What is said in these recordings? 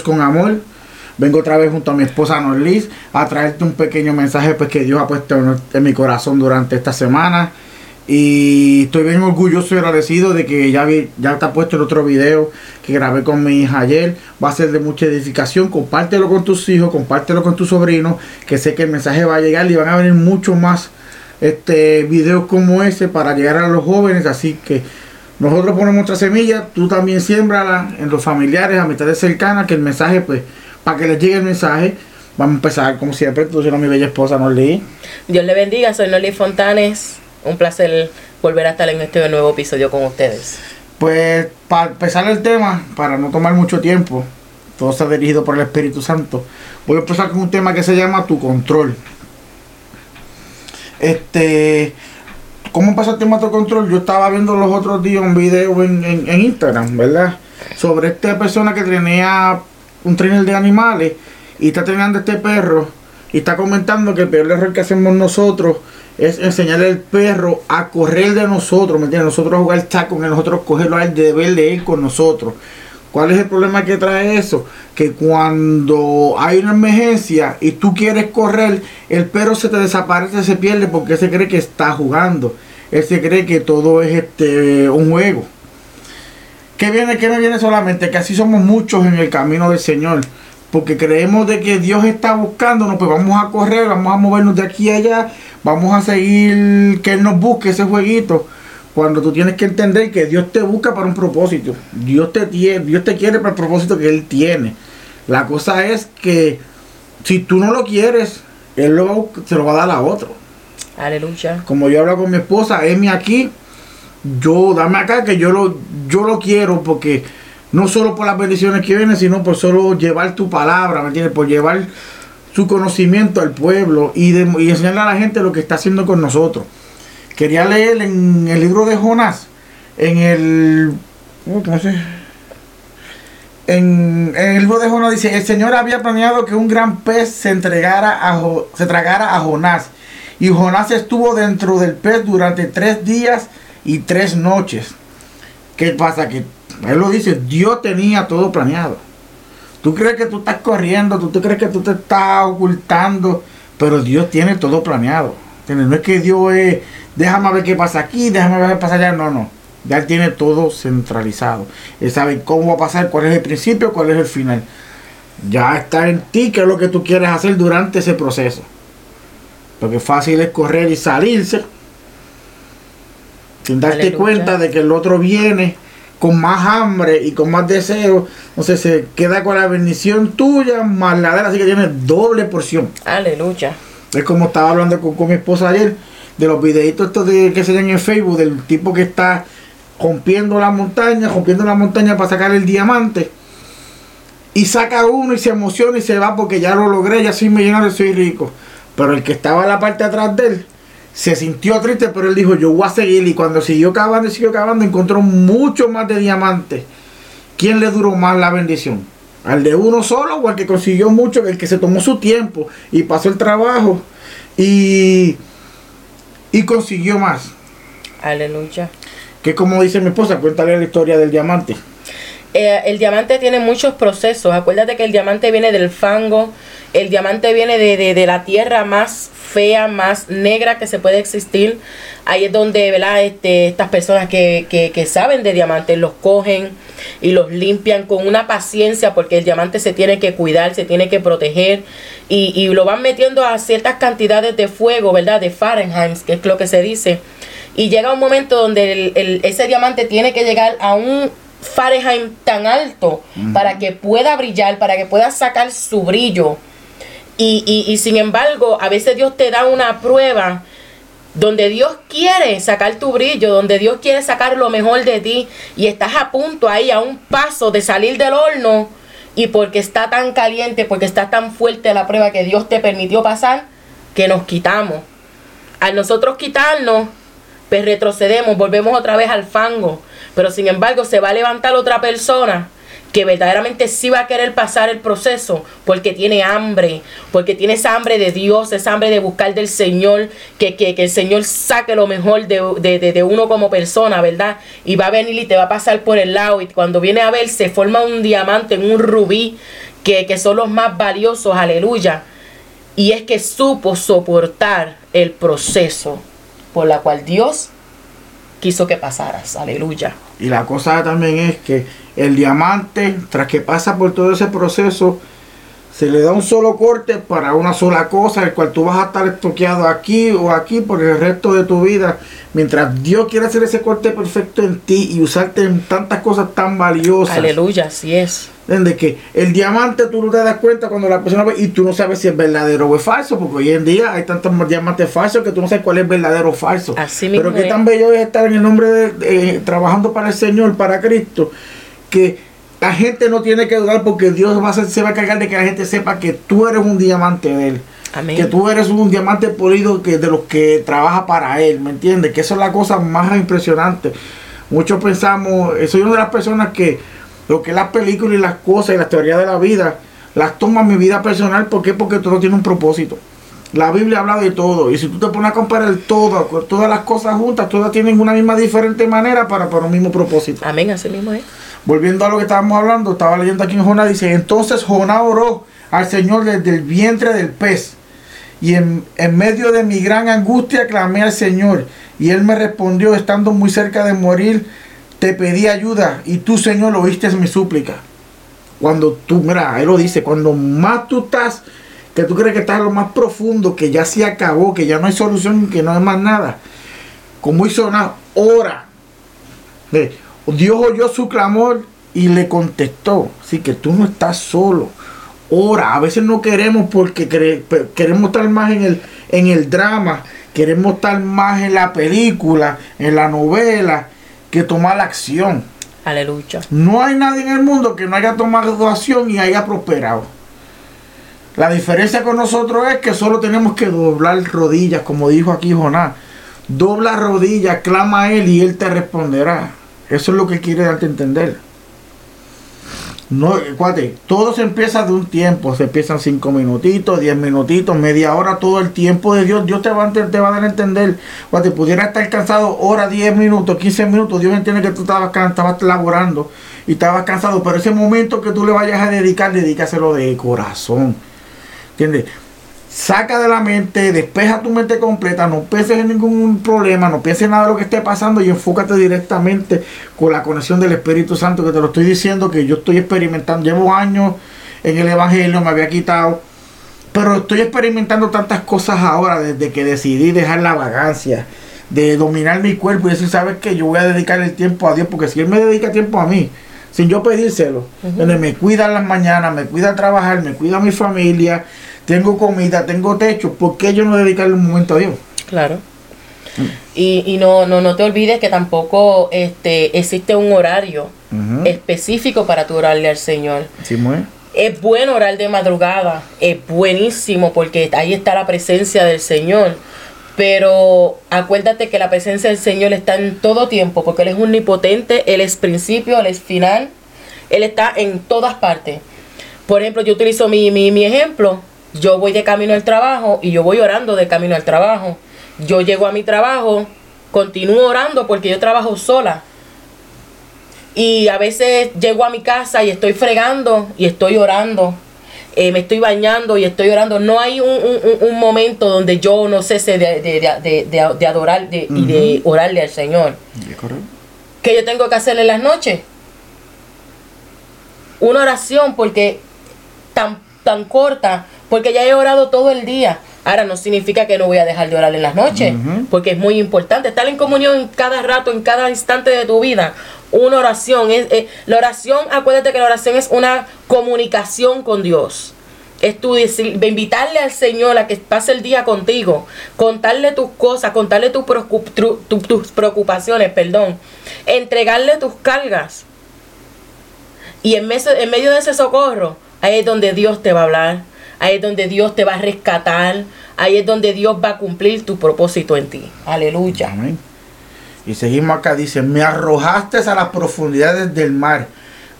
Con amor, vengo otra vez junto a mi esposa Norlis a traerte un pequeño mensaje pues, que Dios ha puesto en, mi corazón durante esta semana. Y estoy bien orgulloso y agradecido de que ya, vi, ya está puesto el otro video que grabé con mi hija ayer. Va a ser de mucha edificación. Compártelo con tus hijos, compártelo con tus sobrinos, que sé que el mensaje va a llegar y van a venir mucho más este videos como ese para llegar a los jóvenes. Así que nosotros ponemos nuestra semilla, tú también siembrala en los familiares, a amistades cercanas, que el mensaje, pues, para que les llegue el mensaje, vamos a empezar como siempre, tú eres mi bella esposa Norly. Dios le bendiga, soy Norly Fontanes, un placer volver a estar en este nuevo episodio con ustedes. Pues, para empezar el tema, para no tomar mucho tiempo, todo está dirigido por el Espíritu Santo, voy a empezar con un tema que se llama tu control. Este, ¿Cómo empezó el de control? Yo estaba viendo los otros días un video en, Instagram, ¿verdad? Sobre esta persona que tenía un trainer de animales y está entrenando este perro y está comentando que el peor error que hacemos nosotros es enseñarle al perro a correr de nosotros, ¿me entiendes? Nosotros jugar taco nosotros cogerlo al deber de él con nosotros. ¿Cuál es el problema que trae eso? Que cuando hay una emergencia y tú quieres correr, el perro se te desaparece, se pierde porque se cree que está jugando. Él se cree que todo es este un juego. ¿Qué viene? ¿Qué me viene solamente? Que así somos muchos en el camino del Señor. Porque creemos de que Dios está buscándonos, pues vamos a correr, vamos a movernos de aquí a allá, vamos a seguir que Él nos busque ese jueguito cuando tú tienes que entender que Dios te busca para un propósito. Dios te, tiene, Dios te quiere para el propósito que Él tiene. La cosa es que si tú no lo quieres, Él lo, se lo va a dar a otro. Aleluya. Como yo hablo con mi esposa, Emi aquí, yo dame acá que yo lo, yo lo quiero porque no solo por las bendiciones que vienen, sino por solo llevar tu palabra, ¿me entiendes? Por llevar su conocimiento al pueblo y, de, y enseñarle a la gente lo que está haciendo con nosotros. Quería leer en el libro de Jonás, en el. ¿Cómo se? En, el libro de Jonás dice: El Señor había planeado que un gran pez se entregara a, se tragara a Jonás. Y Jonás estuvo dentro del pez durante tres días y tres noches. ¿Qué pasa? Que él lo dice: Dios tenía todo planeado. Tú crees que tú estás corriendo, tú, tú crees que tú te estás ocultando, pero Dios tiene todo planeado. No es que Dios es déjame ver qué pasa aquí, déjame ver qué pasa allá. No, no. Ya él tiene todo centralizado. Él sabe cómo va a pasar, cuál es el principio, cuál es el final. Ya está en ti qué es lo que tú quieres hacer durante ese proceso. Porque fácil es correr y salirse. Sin darte cuenta de que el otro viene con más hambre y con más deseo. Entonces se queda con la bendición tuya más la de él. Así que tiene doble porción. Aleluya. Es como estaba hablando con, con mi esposa ayer de los videitos estos de, que se ven en Facebook del tipo que está rompiendo la montaña, rompiendo la montaña para sacar el diamante. Y saca uno y se emociona y se va porque ya lo logré, ya soy millonario, soy rico. Pero el que estaba en la parte de atrás de él se sintió triste, pero él dijo, yo voy a seguir. Y cuando siguió cavando y siguió cavando, encontró mucho más de diamantes. ¿Quién le duró más la bendición? ¿Al de uno solo o al que consiguió mucho, el que se tomó su tiempo y pasó el trabajo? Y y consiguió más. Aleluya. Que como dice mi esposa, cuéntale la historia del diamante. Eh, el diamante tiene muchos procesos. Acuérdate que el diamante viene del fango, el diamante viene de, la tierra más fea, más negra que se puede existir. Ahí es donde ¿verdad? Este, estas personas que, que, saben de diamantes los cogen y los limpian con una paciencia porque el diamante se tiene que cuidar, se tiene que proteger y, y lo van metiendo a ciertas cantidades de fuego, ¿verdad? De Fahrenheit, que es lo que se dice. Y llega un momento donde el, ese diamante tiene que llegar a un Fahrenheit tan alto para que pueda brillar, para que pueda sacar su brillo. Y, y, sin embargo, a veces Dios te da una prueba donde Dios quiere sacar tu brillo, donde Dios quiere sacar lo mejor de ti y estás a punto ahí, a un paso de salir del horno y porque está tan caliente, porque está tan fuerte la prueba que Dios te permitió pasar, que nos quitamos. Al nosotros quitarnos, pues retrocedemos, volvemos otra vez al fango. Pero sin embargo se va a levantar otra persona que verdaderamente sí va a querer pasar el proceso porque tiene hambre, porque tiene esa hambre de Dios, esa hambre de buscar del Señor, que, que, que el Señor saque lo mejor de, de, de, uno como persona, ¿verdad? Y va a venir y te va a pasar por el lado y cuando viene a ver se forma un diamante, un rubí, que, que son los más valiosos, aleluya. Y es que supo soportar el proceso por la cual Dios quiso que pasaras, aleluya. Y la cosa también es que el diamante, tras que pasa por todo ese proceso, se le da un solo corte para una sola cosa, el cual tú vas a estar estoqueado aquí o aquí por el resto de tu vida. Mientras Dios quiere hacer ese corte perfecto en ti y usarte en tantas cosas tan valiosas. Aleluya, así es. De que el diamante tú no te das cuenta cuando la persona ve y tú no sabes si es verdadero o es falso, porque hoy en día hay tantos diamantes falsos que tú no sabes cuál es verdadero o falso. Así mismo Pero qué tan bello es estar en el nombre de, trabajando para el Señor, para Cristo, que la gente no tiene que dudar porque Dios va a se va a cargar de que la gente sepa que tú eres un diamante de Él. Amén. Que tú eres un diamante polido que de los que trabaja para Él, ¿me entiendes? Que eso es la cosa más impresionante. Muchos pensamos, soy una de las personas que lo que es las películas y las cosas y las teorías de la vida, las tomo mi vida personal. ¿Por qué? Porque todo tiene un propósito. La Biblia habla de todo. Y si tú te pones a comparar todo, todas las cosas juntas, todas tienen una misma diferente manera para, para un mismo propósito. Amén, así mismo es. Volviendo a lo que estábamos hablando, estaba leyendo aquí en Jonás, dice, entonces Jonás oró al Señor desde el vientre del pez. Y en, en medio de mi gran angustia clamé al Señor. Y él me respondió, estando muy cerca de morir, te pedí ayuda y tú, Señor, oíste mi súplica. Cuando tú, mira, él lo dice, cuando más tú estás, que tú crees que estás en lo más profundo, que ya se acabó, que ya no hay solución, que no hay más nada. Como hizo una hora. Dios oyó su clamor y le contestó. Así que tú no estás solo. Ora. A veces no queremos porque queremos estar más en el, en el drama. Queremos estar más en la película, en la novela, que tomar la acción. Aleluya. No hay nadie en el mundo que no haya tomado acción y haya prosperado. La diferencia con nosotros es que solo tenemos que doblar rodillas, como dijo aquí Jonás. Dobla rodillas, clama a Él y Él te responderá. Eso es lo que quiere darte a entender. No, cuate, todo se empieza de un tiempo, se empiezan cinco minutitos, diez minutitos, media hora, todo el tiempo de Dios, Dios te va, te va a dar a entender. Cuate, pudiera estar cansado hora, diez minutos, quince minutos, Dios entiende que tú estabas, estabas laborando y estabas cansado, pero ese momento que tú le vayas a dedicar, dedícaselo de corazón. ¿Entiendes? Saca de la mente, despeja tu mente completa, no pienses en ningún problema, no pienses en nada de lo que esté pasando y enfócate directamente con la conexión del Espíritu Santo, que te lo estoy diciendo, que yo estoy experimentando, llevo años en el Evangelio, me había quitado, pero estoy experimentando tantas cosas ahora desde que decidí dejar la vagancia, de dominar mi cuerpo y decir, sabes que yo voy a dedicar el tiempo a Dios, porque si Él me dedica tiempo a mí, sin yo pedírselo, me cuida en las mañanas, me cuida trabajar, me cuida a mi familia, tengo comida, tengo techo, ¿por qué yo no dedicarle un momento a Dios? Claro. Y, y no, no, no te olvides que tampoco este, existe un horario específico para tu orarle al Señor. Sí, muy. Es bueno orar de madrugada, es buenísimo porque ahí está la presencia del Señor. Pero acuérdate que la presencia del Señor está en todo tiempo, porque Él es omnipotente, Él es principio, Él es final, Él está en todas partes. Por ejemplo, yo utilizo mi, mi, mi ejemplo, yo voy de camino al trabajo y yo voy orando de camino al trabajo. Yo llego a mi trabajo, continúo orando porque yo trabajo sola. Y a veces llego a mi casa y estoy fregando y estoy orando. Eh, me estoy bañando y estoy orando. No hay un, momento donde yo no cese de, de, adorar y de orarle al Señor. ¿Qué yo tengo que hacer en las noches? Una oración porque tan, tan corta porque ya he orado todo el día. Ahora no significa que no voy a dejar de orar en las noches, porque es muy importante estar en comunión en cada rato, en cada instante de tu vida. Una oración, es, la oración, acuérdate que la oración es una comunicación con Dios. Es tu invitarle al Señor a que pase el día contigo, contarle tus cosas, contarle tus preocupaciones, perdón, entregarle tus cargas. Y en en medio de ese socorro, ahí es donde Dios te va a hablar Ahí es donde Dios te va a rescatar. Ahí es donde Dios va a cumplir tu propósito en ti. Aleluya. Y seguimos acá, dice, me arrojaste a las profundidades del mar.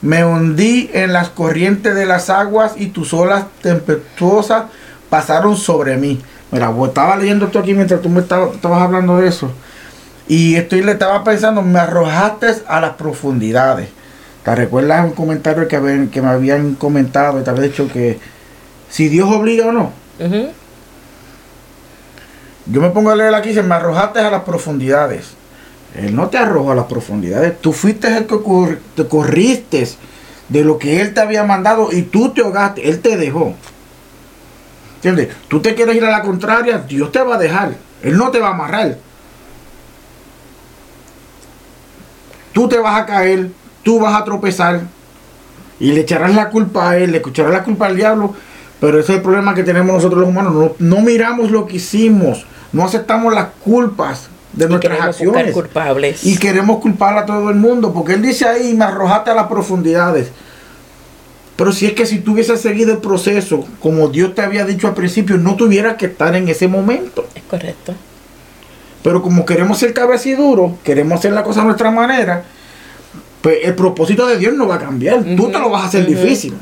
Me hundí en las corrientes de las aguas y tus olas tempestuosas pasaron sobre mí. Mira, estaba leyendo esto aquí mientras tú me estabas, hablando de eso. Y estoy le estaba pensando, me arrojaste a las profundidades. ¿Te recuerdas un comentario que, que me habían comentado y te había dicho que si Dios obliga o no? Yo me pongo a leer aquí, se me arrojaste a las profundidades. Él no te arrojó a las profundidades. Tú fuiste el que te corriste de lo que Él te había mandado y tú te ahogaste. Él te dejó. ¿Entiendes? Tú te quieres ir a la contraria, Dios te va a dejar. Él no te va a amarrar. Tú te vas a caer, tú vas a tropezar y le echarás la culpa a Él, le echarás la culpa al diablo. Pero ese es el problema que tenemos nosotros los humanos. No, no miramos lo que hicimos, no aceptamos las culpas de nuestras acciones. Culpables. Y queremos culpar a todo el mundo, porque él dice ahí, me arrojaste a las profundidades. Pero si es que si tú hubieses seguido el proceso, como Dios te había dicho al principio, no tuvieras que estar en ese momento. Es correcto. Pero como queremos ser duro queremos hacer la cosa a nuestra manera, pues el propósito de Dios no va a cambiar. Tú te lo vas a hacer difícil.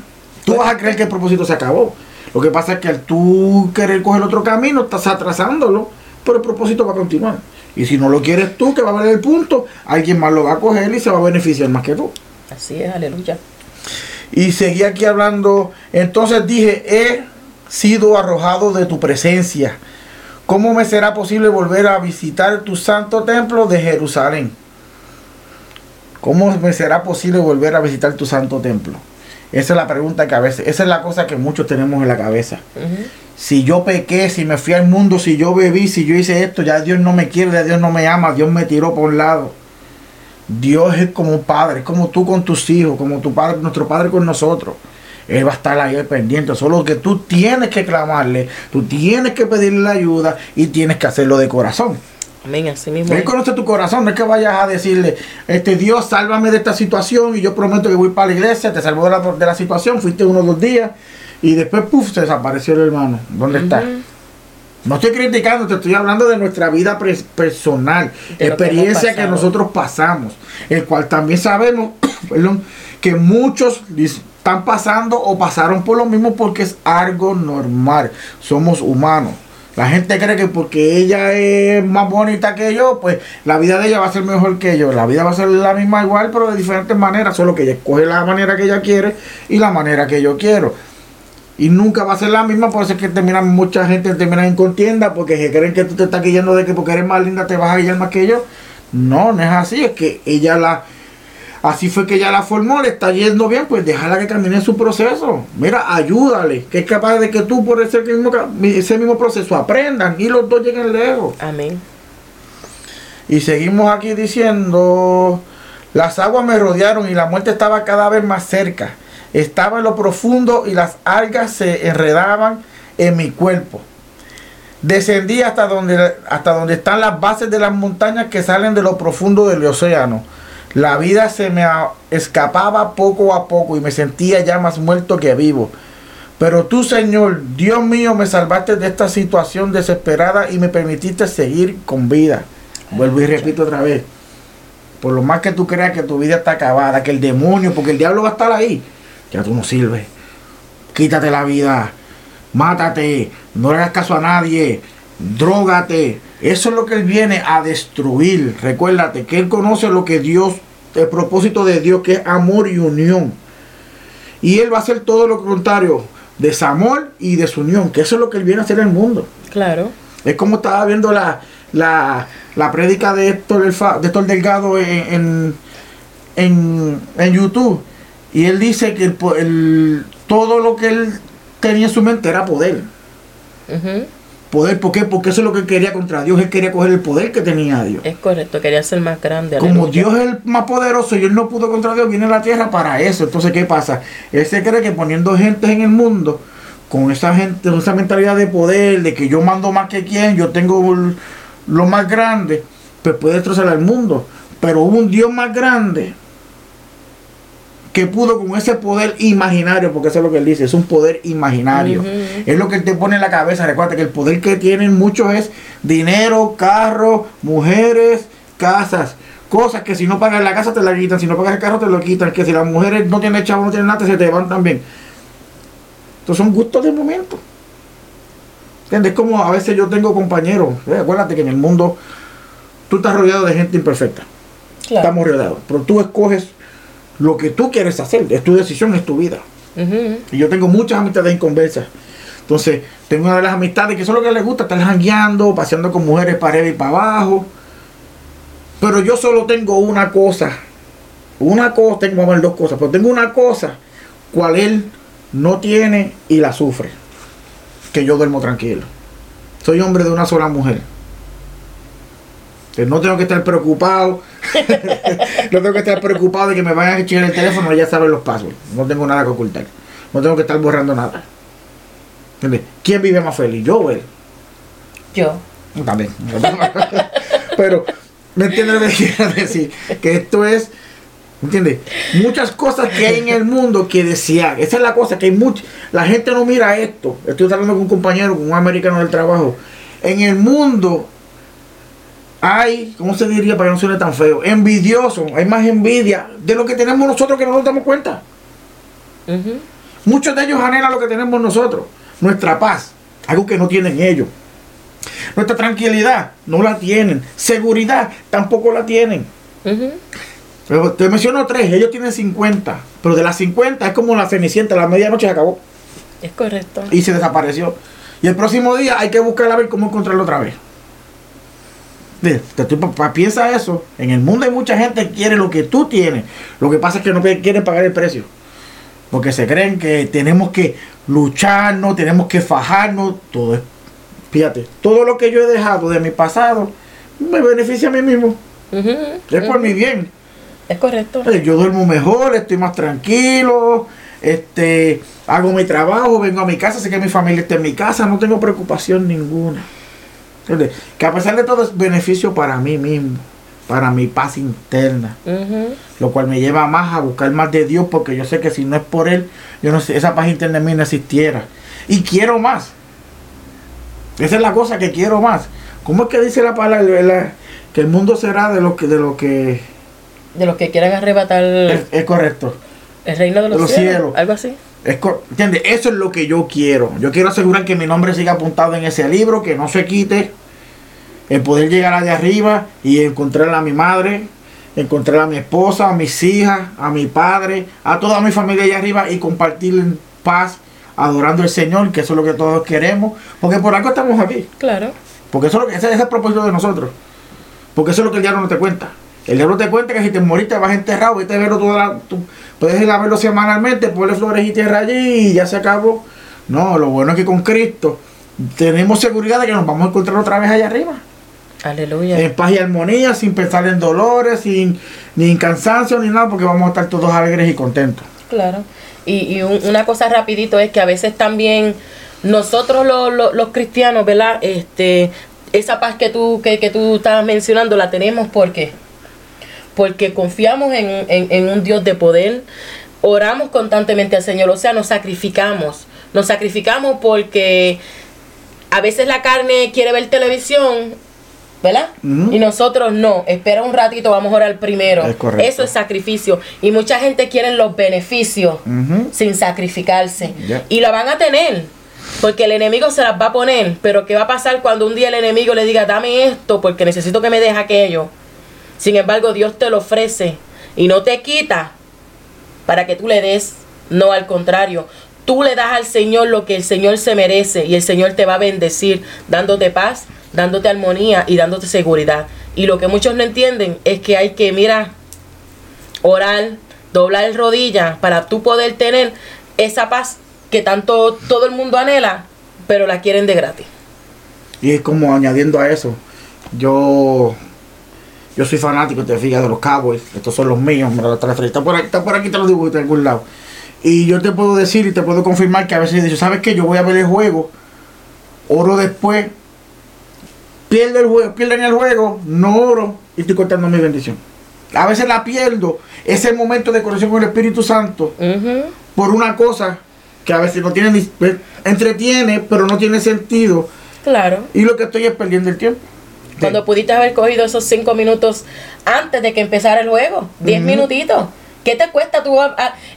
Tú vas a creer que el propósito se acabó. Lo que pasa es que al tú querer coger otro camino, estás atrasándolo, pero el propósito va a continuar. Y si no lo quieres tú, que va a valer el punto, alguien más lo va a coger y se va a beneficiar más que tú. Así es, aleluya. Y seguí aquí hablando. Entonces dije, he sido arrojado de tu presencia. ¿Cómo me será posible volver a visitar tu santo templo de Jerusalén? ¿Cómo me será posible volver a visitar tu santo templo? Esa es la pregunta que a veces, esa es la cosa que muchos tenemos en la cabeza si yo pequé, si me fui al mundo, si yo bebí, si yo hice esto, ya Dios no me quiere, ya Dios no me ama, Dios me tiró por un lado. Dios es como un padre, es como tú con tus hijos, como tu padre, nuestro padre con nosotros. Él va a estar ahí pendiente, solo que tú tienes que clamarle, tú tienes que pedirle la ayuda y tienes que hacerlo de corazón. Amén, así mismo. Él conoce tu corazón, no es que vayas a decirle, este Dios, sálvame de esta situación y yo prometo que voy para la iglesia, te salvo de la, de la situación, fuiste uno o dos días y después, puff, se desapareció el hermano. ¿Dónde está? No estoy criticando, te estoy hablando de nuestra vida personal, experiencia que, nosotros pasamos, el cual también sabemos perdón, que muchos están pasando o pasaron por lo mismo porque es algo normal. Somos humanos. La gente cree que porque ella es más bonita que yo, pues la vida de ella va a ser mejor que yo. La vida va a ser la misma igual, pero de diferentes maneras. Solo que ella escoge la manera que ella quiere y la manera que yo quiero y nunca va a ser la misma, por eso es que terminan, mucha gente termina en contienda porque se creen que tú te estás guiando de que porque eres más linda te vas a guiar más que yo. No, no es así, es que ella la, así fue que ella la formó, le está yendo bien, pues déjala que camine su proceso. Mira, ayúdale, que es capaz de que tú por ese mismo, ese mismo proceso aprendan y los dos lleguen lejos. Amén. Y seguimos aquí diciendo, las aguas me rodearon y la muerte estaba cada vez más cerca. Estaba en lo profundo y las algas se enredaban en mi cuerpo. Descendí hasta donde, hasta donde están las bases de las montañas que salen de lo profundo del océano. La vida se me escapaba poco a poco y me sentía ya más muerto que vivo. Pero tú, Señor, Dios mío, me salvaste de esta situación desesperada y me permitiste seguir con vida. Vuelvo y repito otra vez. Por lo más que tú creas que tu vida está acabada, que el demonio, porque el diablo va a estar ahí ya tú no sirves. Quítate la vida, mátate, no le hagas caso a nadie, drogate. Eso es lo que Él viene a destruir. Recuérdate que Él conoce lo que Dios, el propósito de Dios, que es amor y unión. Y Él va a hacer todo lo contrario, desamor y desunión, que eso es lo que Él viene a hacer en el mundo. Claro. Es como estaba viendo la, la, la prédica de Héctor, de Héctor Delgado en, en, en YouTube y él dice que el, todo lo que él tenía en su mente era poder. Poder, ¿por qué? Porque eso es lo que quería contra Dios. Él quería coger el poder que tenía Dios. Es correcto, quería ser más grande. Como Dios es el más poderoso y él no pudo contra Dios, viene a la tierra para eso. Entonces, ¿qué pasa? Él se cree que poniendo gente en el mundo, con esa gente, con esa mentalidad de poder, de que yo mando más que quien, yo tengo lo más grande, pues puede destrozar al mundo. Pero hubo un Dios más grande que pudo con ese poder imaginario, porque eso es lo que él dice, es un poder imaginario. Es lo que él te pone en la cabeza. Recuerda que el poder que tienen muchos es dinero, carro, mujeres, casas. cosas que si no pagas la casa te la quitan, si no pagas el carro te lo quitan, que si las mujeres no tienen chavo, no tienen nada, se te van también. Entonces son gustos de momento. ¿Entiendes? Como a veces yo tengo compañeros, eh, acuérdate que en el mundo tú estás rodeado de gente imperfecta. Claro. Estamos rodeados. Pero tú escoges lo que tú quieres hacer, es tu decisión, es tu vida. Y yo tengo muchas amistades inconversas. Entonces, tengo una de las amistades que eso es lo que les gusta, estar jangueando, paseando con mujeres para arriba y para abajo. Pero yo solo tengo una cosa. Una cosa, tengo ver dos cosas, pero tengo una cosa cual él no tiene y la sufre. Que yo duermo tranquilo. Soy hombre de una sola mujer. No tengo que estar preocupado. no tengo que estar preocupado de que me vayan a echar el teléfono, ella sabe los pasos. No tengo nada que ocultar. No tengo que estar borrando nada. ¿Entiendes? ¿Quién vive más feliz? Yo o él. Yo. También. Pero, ¿me entiendes lo que quiero decir? Que esto es, ¿me entiendes? Muchas cosas que hay en el mundo que desear. Esa es la cosa, que hay mucha. La gente no mira esto. Estoy hablando con un compañero, con un americano del trabajo. En el mundo hay, ¿cómo se diría para que no suene tan feo? Envidioso. Hay más envidia de lo que tenemos nosotros que no nos damos cuenta. Ujú. Muchos de ellos anhelan lo que tenemos nosotros, nuestra paz, algo que no tienen ellos. Nuestra tranquilidad no la tienen, seguridad tampoco la tienen. Ujú. Pero te menciono tres, ellos tienen 50, pero de las 50 es como la cenicienta, la medianoche se acabó Es correcto. y se desapareció. Y el próximo día hay que buscar a ver cómo encontrarlo otra vez. Pa- piensa eso. En el mundo hay mucha gente que quiere lo que tú tienes. Lo que pasa es que no quieren pagar el precio. Porque se creen que tenemos que lucharnos, tenemos que fajarnos. Todo es, fíjate, todo lo que yo he dejado de mi pasado me beneficia a mí mismo. Es por mi bien. Es correcto. Yo duermo mejor, estoy más tranquilo, este, hago mi trabajo, vengo a mi casa, sé que mi familia está en mi casa, no tengo preocupación ninguna. Que a pesar de todo es beneficio para mí mismo, para mi paz interna, lo cual me lleva más a buscar más de Dios, porque yo sé que si no es por Él, yo no sé, esa paz interna en mí no existiera. Y quiero más. Esa es la cosa que quiero más. ¿Cómo es que dice la palabra? la- que el mundo será de lo que, de lo que De los que quieran arrebatar es, es correcto. el reino de los, de los cielos, cielos. Algo así. Es ¿Entiendes? Eso es lo que yo quiero. Yo quiero asegurar que mi nombre siga apuntado en ese libro, que no se quite. El poder llegar allá arriba y encontrar a mi madre, encontrar a mi esposa, a mis hijas, a mi padre, a toda mi familia allá arriba y compartir en paz, adorando al Señor, que eso es lo que todos queremos. Porque por algo estamos aquí. Claro. Porque eso es lo que, ese es el propósito de nosotros. Porque eso es lo que el diablo no te cuenta. El diablo te cuenta que si te moriste vas enterrado, vete a verlo toda la, tú puedes ir a verlo semanalmente, ponle flores y tierra allí y ya se acabó. No, lo bueno es que con Cristo tenemos seguridad de que nos vamos a encontrar otra vez allá arriba. Aleluya. En paz y armonía, sin pensar en dolores, sin ni en cansancio ni nada, porque vamos a estar todos alegres y contentos. Claro. Y, y un- una cosa rapidito es que a veces también nosotros los, los- los cristianos, ¿verdad? Este, esa paz que tú, que, que tú estabas mencionando la tenemos porque porque confiamos en, en- en un Dios de poder, oramos constantemente al Señor, o sea, nos sacrificamos, nos sacrificamos porque a veces la carne quiere ver televisión, ¿verdad? Y nosotros no, espera un ratito, vamos a orar primero. Es. Eso es sacrificio. Y mucha gente quiere los beneficios sin sacrificarse. Y la van a tener. Porque el enemigo se las va a poner. Pero ¿qué va a pasar cuando un día el enemigo le diga, dame esto porque necesito que me deje aquello? Sin embargo, Dios te lo ofrece y no te quita para que tú le des. No, al contrario. Tú le das al Señor lo que el Señor se merece y el Señor te va a bendecir dándote paz, dándote armonía y dándote seguridad. Y lo que muchos no entienden es que hay que, mira, orar, doblar rodillas para tú poder tener esa paz que tanto todo el mundo anhela, pero la quieren de gratis. Y es como añadiendo a eso, yo yo soy fanático, te fijas, de los Cowboys, estos son los míos, me lo traje, está por aquí, está por aquí, te lo digo de algún lado. Y yo te puedo decir y te puedo confirmar que a veces dicho, ¿sabes qué? Yo voy a ver el juego, oro después, pierdo el juego, pierden el juego, no oro y estoy cortando mi bendición. A veces la pierdo, ese momento de conexión con el Espíritu Santo, por una cosa que a veces no tiene ni, entretiene, pero no tiene sentido. Claro. Y lo que estoy es perdiendo el tiempo. Cuando pudiste haber cogido esos cinco minutos antes de que empezara el juego. 10 minutitos. ¿Qué te cuesta tú?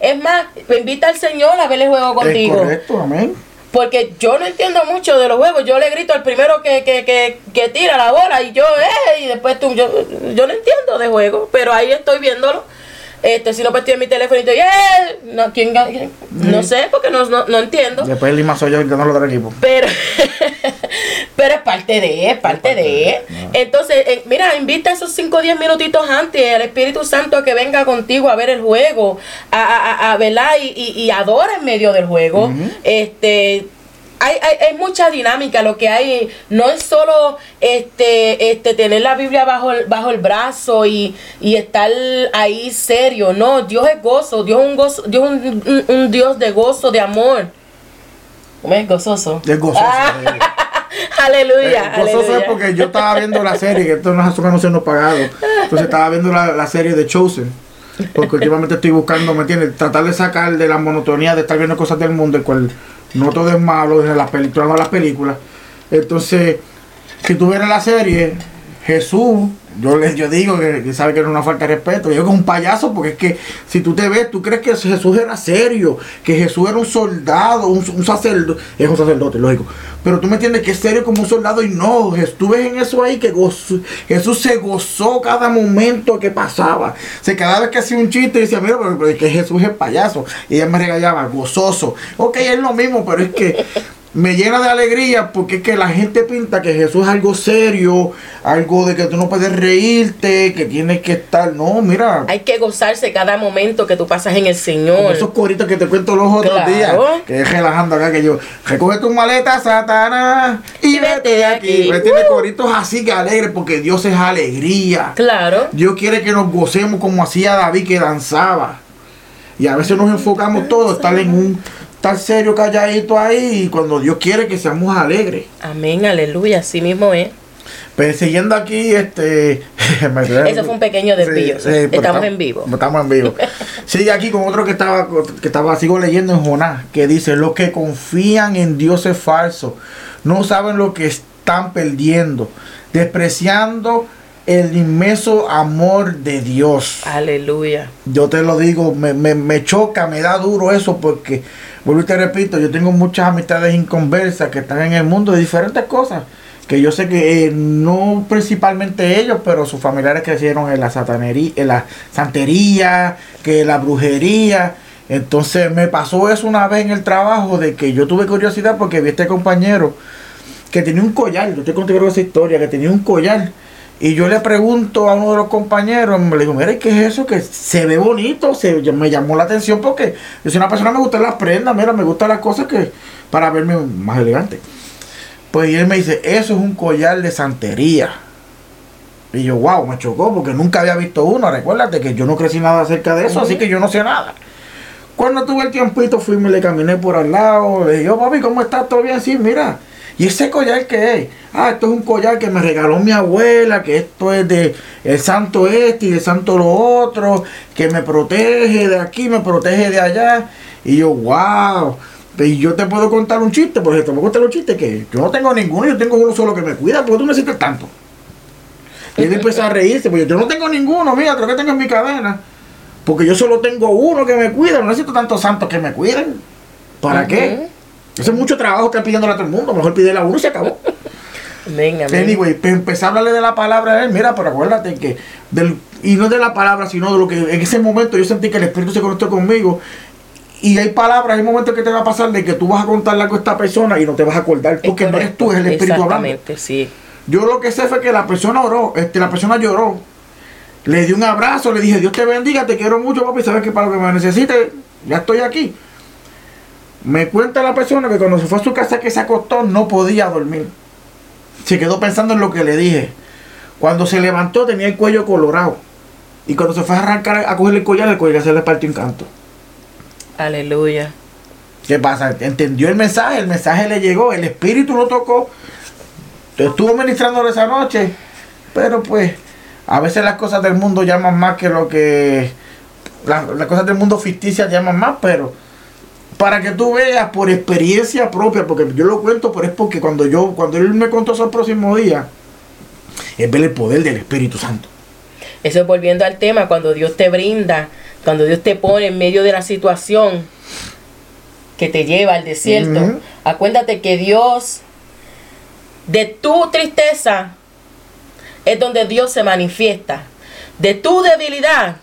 es más, invita al Señor a ver el juego contigo. correcto, amén. Porque yo no entiendo mucho de los juegos. Yo le grito al primero que, que, que, que tira la bola y yo, eh, y después tú, yo, yo no entiendo de juego, pero ahí estoy viéndolo. Este, si no, pues estoy en mi teléfono y no, ¿quién, no sé, porque no, no, entiendo. Después el Lima soy yo no lo equipo. Pero, pero es parte de, es parte, de. Entonces, eh, mira, invita esos 5 o 10 minutitos antes al Espíritu Santo a que venga contigo a ver el juego, a, a, a, a Y, y, y, adora en medio del juego. Este hay, hay, hay, mucha dinámica, lo que hay no es solo este, este tener la Biblia bajo el, bajo el brazo y, y estar ahí serio, no, Dios es gozo, Dios es un gozo, Dios un, un, Dios de gozo, de amor. ¿Cómo es gozoso? Es gozoso. Ah. Aleluya. Eh, gozoso es porque yo estaba viendo la serie, que esto no es no se nos pagado. Entonces estaba viendo la, la serie de Chosen. Porque últimamente estoy buscando, ¿me entiendes? Tratar de sacar de la monotonía de estar viendo cosas del mundo, el cual no todo es malo, desde las películas no las películas. Entonces, si tú la serie, Jesús, yo les yo digo que, sabe que es una falta de respeto, yo que es un payaso, porque es que si tú te ves, tú crees que Jesús era serio, que Jesús era un soldado, un, sacerdote, es un sacerdote, lógico, pero tú me entiendes que es serio como un soldado y no, tú ves en eso ahí que Jesús se gozó cada momento que pasaba, se cada vez que hacía un chiste decía, mira, pero, es que Jesús es payaso, y ella me regañaba, gozoso, ok, es lo mismo, pero es que me llena de alegría porque es que la gente pinta que Jesús es algo serio, algo de que tú no puedes reírte, que tienes que estar. No, mira. Hay que gozarse cada momento que tú pasas en el Señor. esos coritos que te cuento los otros días, que es relajando acá, que yo, recoge tus maletas, Satanás, y, vete de aquí. Me tiene coritos así que alegres porque Dios es alegría. Claro. Dios quiere que nos gocemos como hacía David que danzaba. Y a veces nos enfocamos todos, estar en un estar serio, calladito ahí, y cuando Dios quiere que seamos alegres. Amén, aleluya, así mismo es. Pues siguiendo aquí, este. Eso fue un pequeño desvío. estamos, en vivo. Estamos en vivo. Sigue aquí con otro que estaba, que estaba, sigo leyendo en Jonás, que dice: Los que confían en Dios es falso, no saben lo que están perdiendo, despreciando el inmenso amor de Dios. Aleluya. Yo te lo digo, me, me, me choca, me da duro eso porque vuelvo y te repito, yo tengo muchas amistades inconversas que están en el mundo de diferentes cosas. Que yo sé que eh, no principalmente ellos, pero sus familiares crecieron en la satanería, en la santería, que la brujería. Entonces me pasó eso una vez en el trabajo de que yo tuve curiosidad porque vi este compañero que tenía un collar. Yo te conté esa historia, que tenía un collar y yo le pregunto a uno de los compañeros, le digo, mira, ¿qué es eso? Que se ve bonito, se, me llamó la atención porque yo soy una persona me gustan las prendas, mira, me gustan las cosas que para verme más elegante. Pues y él me dice, eso es un collar de santería. Y yo, wow, me chocó porque nunca había visto uno. Recuérdate que yo no crecí nada acerca de eso, así que yo no sé nada. Cuando tuve el tiempito, fui, me le caminé por al lado. Le dije, oh, papi, ¿cómo estás? ¿Todo bien? Sí, mira ¿Y ese collar qué es? Ah, esto es un collar que me regaló mi abuela, que esto es de el santo este y el santo lo otro, que me protege de aquí, me protege de allá. Y yo, wow. Y yo te puedo contar un chiste, por ejemplo, me contar un chiste que yo no tengo ninguno, yo tengo uno solo que me cuida, porque tú necesitas tanto. Y él empezó a reírse, porque yo no tengo ninguno, mira, creo que tengo en mi cadena. Porque yo solo tengo uno que me cuida, no necesito tantos santos que me cuiden. ¿Para qué? Eso es mucho trabajo que pidiéndole a todo el mundo. Mejor pide la uno y se acabó. Venga, anyway, empecé a hablarle de la palabra a él. Mira, pero acuérdate que. Del, y no de la palabra, sino de lo que en ese momento yo sentí que el Espíritu se conectó conmigo. Y hay palabras, hay momentos que te va a pasar de que tú vas a contarle algo a esta persona y no te vas a acordar. Porque no eres tú, es el Espíritu hablando. sí. Yo lo que sé fue que la persona oró, este, la persona lloró. Le di un abrazo, le dije, Dios te bendiga, te quiero mucho, papi, sabes que para lo que me necesites, ya estoy aquí. Me cuenta la persona que cuando se fue a su casa que se acostó no podía dormir. Se quedó pensando en lo que le dije. Cuando se levantó tenía el cuello colorado. Y cuando se fue a arrancar a coger el collar, el collar se le partió un canto. Aleluya. ¿Qué pasa? Entendió el mensaje, el mensaje le llegó, el espíritu lo tocó. Estuvo ministrando esa noche. Pero pues, a veces las cosas del mundo llaman más que lo que. Las, las cosas del mundo ficticias llaman más, pero para que tú veas por experiencia propia, porque yo lo cuento, pero es porque cuando yo, cuando él me contó eso el próximo día, es ver el poder del Espíritu Santo. Eso es volviendo al tema, cuando Dios te brinda, cuando Dios te pone en medio de la situación que te lleva al desierto. Acuérdate que Dios, de tu tristeza, es donde Dios se manifiesta. De tu debilidad,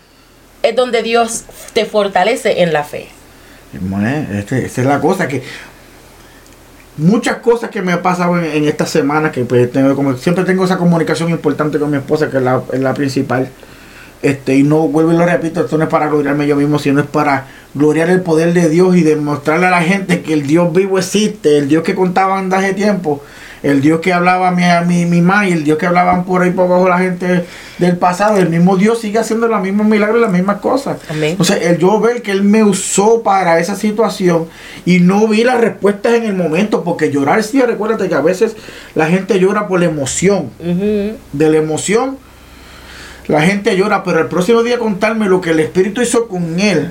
es donde Dios te fortalece en la fe. Este- esa es la cosa que muchas cosas que me han pasado en, en esta semana que pues tengo como siempre tengo esa comunicación importante con mi esposa que es la, es la principal. Este y no vuelvo y lo repito esto no es para gloriarme yo mismo sino es para gloriar el poder de Dios y demostrarle a la gente que el Dios vivo existe el Dios que contaban hace tiempo el Dios que hablaba mi, mi, mi mamá y el Dios que hablaban por ahí por abajo la gente del pasado el mismo Dios sigue haciendo los mismos milagros y las mismas cosas Amén. o sea, el yo ver que él me usó para esa situación y no vi las respuestas en el momento, porque llorar sí, recuérdate que a veces la gente llora por la emoción, de la emoción, la gente llora, pero el próximo día contarme lo que el Espíritu hizo con él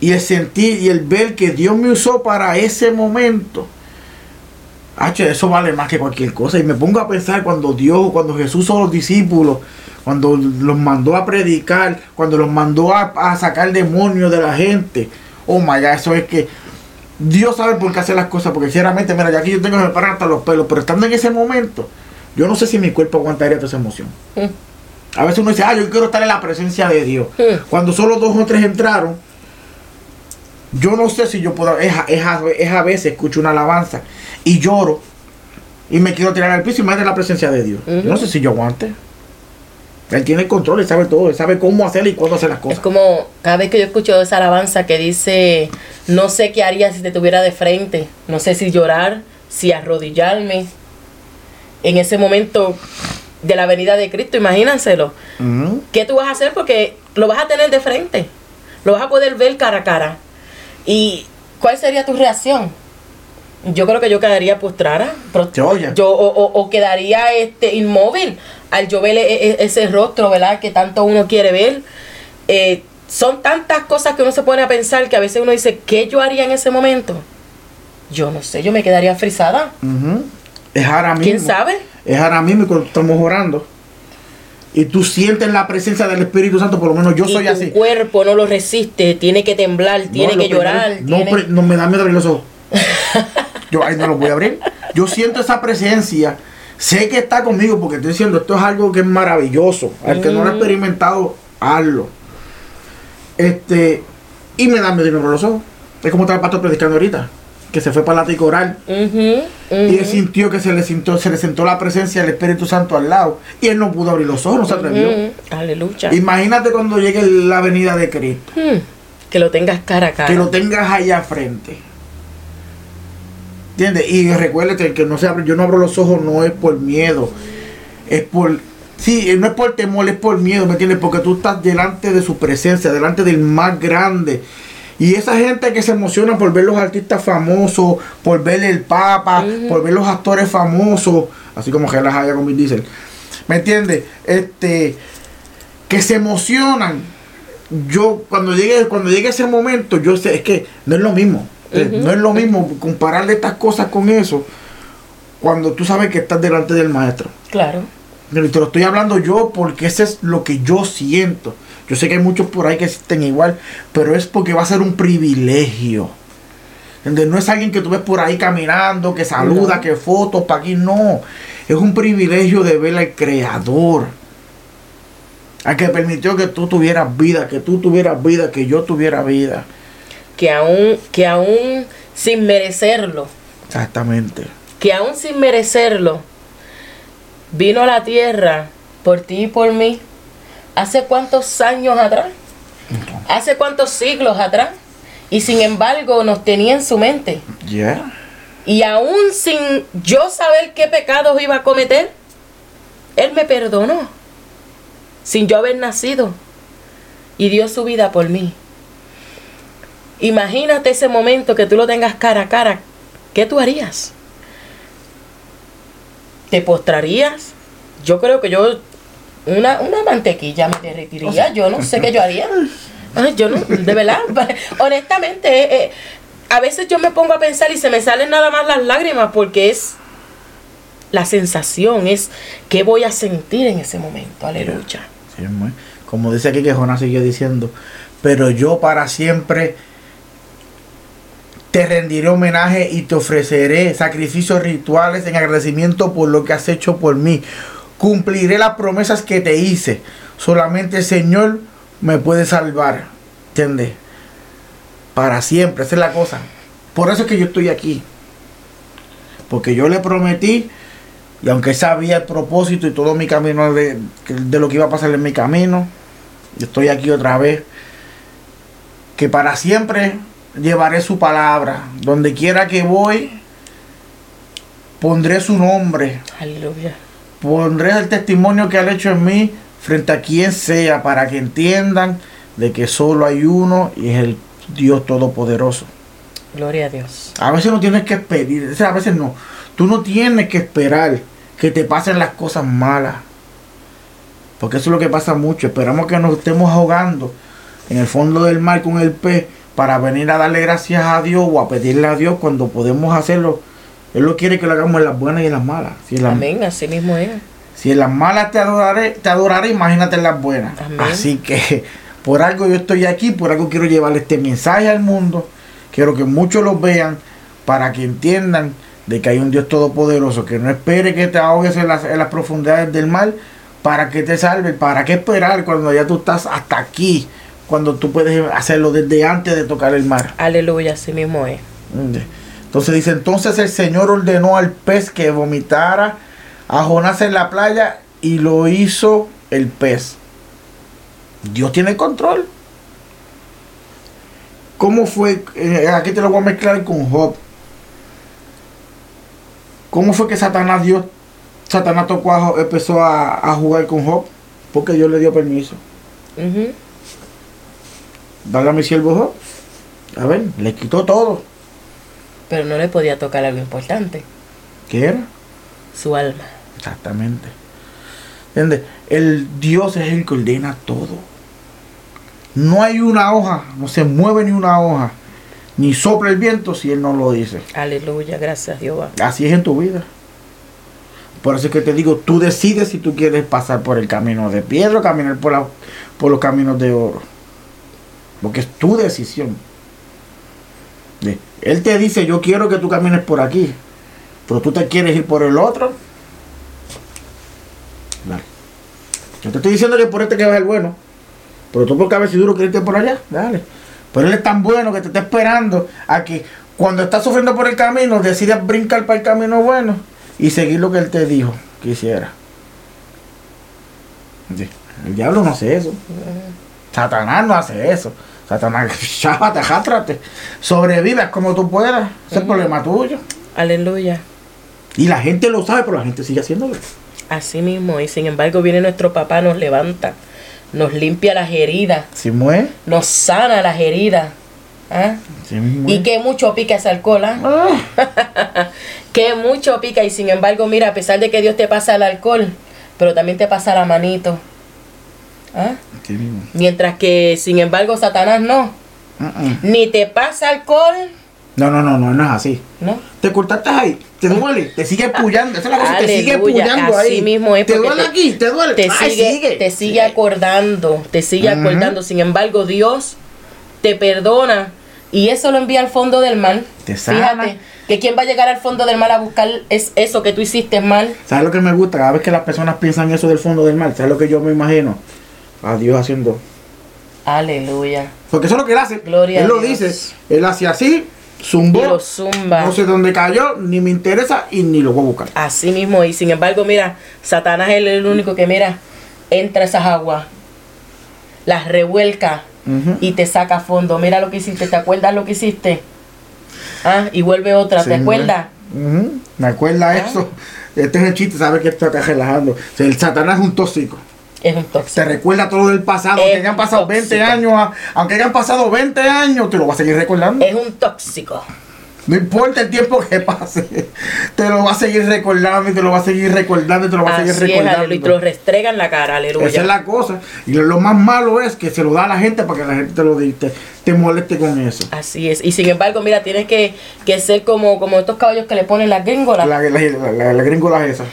y el sentir y el ver que Dios me usó para ese momento. H, eso vale más que cualquier cosa. Y me pongo a pensar cuando Dios, cuando Jesús a los discípulos, cuando los mandó a predicar, cuando los mandó a, a sacar demonios de la gente. Oh my God, eso es que Dios sabe por qué hace las cosas. Porque sinceramente, mira, ya aquí yo tengo que me paran hasta los pelos, pero estando en ese momento, yo no sé si mi cuerpo aguantaría toda esa emoción. Mm. A veces uno dice, ah, yo quiero estar en la presencia de Dios. Mm. Cuando solo dos o tres entraron, yo no sé si yo puedo, es a, es es a veces escucho una alabanza y lloro y me quiero tirar al piso y me da la presencia de Dios. Yo no sé si yo aguante. Él tiene el control, él sabe todo, él sabe cómo hacer y cuándo hacer las Es cosas. como cada vez que yo escucho esa alabanza que dice, no sé qué haría si te tuviera de frente, no sé si llorar, si arrodillarme. En ese momento de la venida de Cristo, imagínenselo. ¿Qué tú vas a hacer? Porque lo vas a tener de frente, lo vas a poder ver cara a cara. ¿Y cuál sería tu reacción? Yo creo que yo quedaría postrada, oye. yo o, o- o quedaría este inmóvil al yo ver e- e- ese rostro, ¿verdad? Que tanto uno quiere ver. Eh, son tantas cosas que uno se pone a pensar que a veces uno dice, ¿qué yo haría en ese momento? Yo no sé, yo me quedaría frisada. Es ahora mismo. ¿Quién sabe? Es ahora mismo cuando estamos orando. Y tú sientes la presencia del Espíritu Santo, por lo menos yo y soy tu así. cuerpo no lo resiste, tiene que temblar, tiene No, que llorar. primero- no, pre- no me da miedo abrir los ojos. Yo ahí no los voy a abrir. Yo siento esa presencia. Sé que está conmigo porque estoy diciendo esto es algo que es maravilloso. Al que no lo ha Mm. experimentado, hazlo. Este, y me da miedo abrir los ojos. Es como estaba el pastor predicando ahorita, que se fue para la oral Ujú, y él sintió que se le sintió, se le sentó la presencia del Espíritu Santo al lado y él no pudo abrir los ojos, no se atrevió. ujú. Aleluya. Imagínate cuando llegue la venida de Cristo. Hmm, Que lo tengas cara a cara. que lo tengas allá frente. ¿Entiendes? Y recuérdate que no se abre, yo no abro los ojos no es por miedo, es por sí, no es por temor, es por miedo, ¿me entiendes? Porque tú estás delante de su presencia, delante del más grande. Y esa gente que se emociona por ver los artistas famosos, por ver el Papa, por ver los actores famosos, así como que las haya con Vin Diesel. ¿Me entiendes? Este que se emocionan yo cuando llegue cuando llegue ese momento yo sé es que no es lo mismo eh, no es lo mismo compararle estas cosas con eso cuando tú sabes que estás delante del maestro Claro. pero te lo estoy hablando yo porque ese es lo que yo siento yo sé que hay muchos por ahí que sienten igual pero es porque va a ser un privilegio ¿Entiendes? No es alguien que tú ves por ahí caminando, que saluda, que fotos para aquí, no. Es un privilegio de ver al Creador. Al que permitió que tú tuvieras vida, que tú tuvieras vida, que yo tuviera vida. Que aún, que aún sin merecerlo, Exactamente. que aún sin merecerlo, vino a la tierra por ti y por mí. ¿Hace cuántos años atrás? ¿Hace cuántos siglos atrás? Y sin embargo nos tenía en su mente. Yeah. Y aún sin yo saber qué pecados iba a cometer, Él me perdonó. Sin yo haber nacido. Y dio su vida por mí. Imagínate ese momento que tú lo tengas cara a cara. ¿Qué tú harías? ¿Te postrarías? Yo creo que yo una, una mantequilla me derretiría. Yo no sé qué yo haría. Ay, yo no, de verdad. Honestamente, eh, eh, a veces yo me pongo a pensar y se me salen nada más las lágrimas porque es la sensación, es qué voy a sentir en ese momento. Aleluya. Sí, Como dice aquí que Jonás siguió diciendo, pero yo para siempre te rendiré homenaje y te ofreceré sacrificios rituales en agradecimiento por lo que has hecho por mí. Cumpliré las promesas que te hice. Solamente el Señor me puede salvar. ¿Entiendes? Para siempre, esa es la cosa. Por eso es que yo estoy aquí. Porque yo le prometí, y aunque sabía el propósito y todo mi camino de, de lo que iba a pasar en mi camino, yo estoy aquí otra vez. Que para siempre llevaré su palabra. Donde quiera que voy, pondré su nombre. Aleluya. Pondré el testimonio que ha hecho en mí frente a quien sea para que entiendan de que solo hay uno y es el Dios Todopoderoso. Gloria a Dios. A veces no tienes que pedir, o sea, a veces no. Tú no tienes que esperar que te pasen las cosas malas. Porque eso es lo que pasa mucho. Esperamos que nos estemos ahogando en el fondo del mar con el pez para venir a darle gracias a Dios o a pedirle a Dios cuando podemos hacerlo. Él lo quiere que lo hagamos en las buenas y en las malas. Si en las, Amén, así mismo es. si en las malas te adoraré, te adoraré, imagínate en las buenas. Amén. Así que por algo yo estoy aquí, por algo quiero llevarle este mensaje al mundo. Quiero que muchos lo vean para que entiendan de que hay un Dios todopoderoso, que no espere que te ahogues en las, en las profundidades del mar para que te salve. ¿Para qué esperar cuando ya tú estás hasta aquí? Cuando tú puedes hacerlo desde antes de tocar el mar. Aleluya, así mismo es. Entonces dice, entonces el Señor ordenó al pez que vomitara a Jonás en la playa y lo hizo el pez. Dios tiene control. ¿Cómo fue? eh, aquí te lo voy a mezclar con Job. ¿Cómo fue que Satanás Dios, Satanás tocó a Job, empezó a, a jugar con Job? Porque Dios le dio permiso. Ujú. Dale a mi siervo Job. A ver, le quitó todo. Pero no le podía tocar algo importante, ¿Qué era? su alma. Exactamente. ¿Entiendes? El Dios es el que ordena todo. No hay una hoja, no se mueve ni una hoja, ni sopla el viento si Él no lo dice. Aleluya, gracias Jehová. Así es en tu vida. Por eso es que te digo, tú decides si tú quieres pasar por el camino de piedra o caminar por, la- por los caminos de oro. Porque es tu decisión. Él te dice, yo quiero que tú camines por aquí. Pero tú te quieres ir por el otro. Dale. Yo te estoy diciendo que por este que va el bueno. Pero tú por cabeciduro quieres irte por allá. Dale. Pero él es tan bueno que te está esperando a que cuando estás sufriendo por el camino, decidas brincar para el camino bueno y seguir lo que él te dijo que hiciera. Sí. El diablo no hace eso. Satanás no hace eso. Satanás, chápate, játrate. Sobrevives como tú puedas. Ese es el problema tuyo. Aleluya. Y la gente lo sabe, pero la gente sigue haciéndolo. Así mismo. Y sin embargo viene nuestro papá, nos levanta, nos limpia las heridas, Si mueve, nos sana las heridas. ¿ah? mueve. Y que mucho pica ese alcohol, ¿ah? Ah, que mucho pica. Y sin embargo, mira, a pesar de que Dios te pasa el alcohol, pero también te pasa la manito. ¿Ah? sí mismo. Mientras que, sin embargo, Satanás no. Mm, mm. Ni te pasa alcohol, No, no, no, no, no es así. ¿no? Te cortaste ahí, te duele, te sigue pullando, esa es la cosa, te sigue Aleluya, pullando ahí. mismo es, Te duele te- aquí, te duele. te Ay, sigue, te sigue acordando, te sigue Ujú. acordando. Sin embargo, Dios te perdona y eso lo envía al fondo del mal. Te sana. Fíjate que quién va a llegar al fondo del mal a buscar es eso que tú hiciste mal. ¿Sabes lo que me gusta? Cada vez que las personas piensan eso del fondo del mar, ¿sabes lo que yo me imagino? A Dios haciendo. Aleluya. Porque eso es lo que él hace. Gloria él a lo Dios. dice. Él hace así, zumbó. zumba. No sé dónde cayó, ni me interesa y ni lo voy a buscar. Así mismo. Y sin embargo, mira, Satanás es el único que, mira, entra a esas aguas, las revuelca y te saca a fondo. Mira lo que hiciste, ¿te acuerdas lo que hiciste? Ah, y vuelve otra, Sí, ¿te acuerdas? Me acuerda Ah. eso. Este es el chiste, sabes que esto acá relajando. O sea, el Satanás es un tóxico. Es un tóxico. Te recuerda todo del pasado, Es aunque hayan pasado tóxico. 20 años, a- aunque hayan pasado 20 años, te lo va a seguir recordando. Es un tóxico. No importa el tiempo que pase, te lo va a seguir recordando y te lo va a seguir recordando y te lo va a seguir es, recordando. aleluya, y te lo restregan en la cara, aleluya. Esa es la cosa. Y lo más malo es que se lo da a la gente para que la gente te lo di- te, te moleste con eso. Así es. Y sin embargo, mira, tienes que, que ser como, como estos caballos que le ponen las gringolas. La, la, la, la, la gringola esa.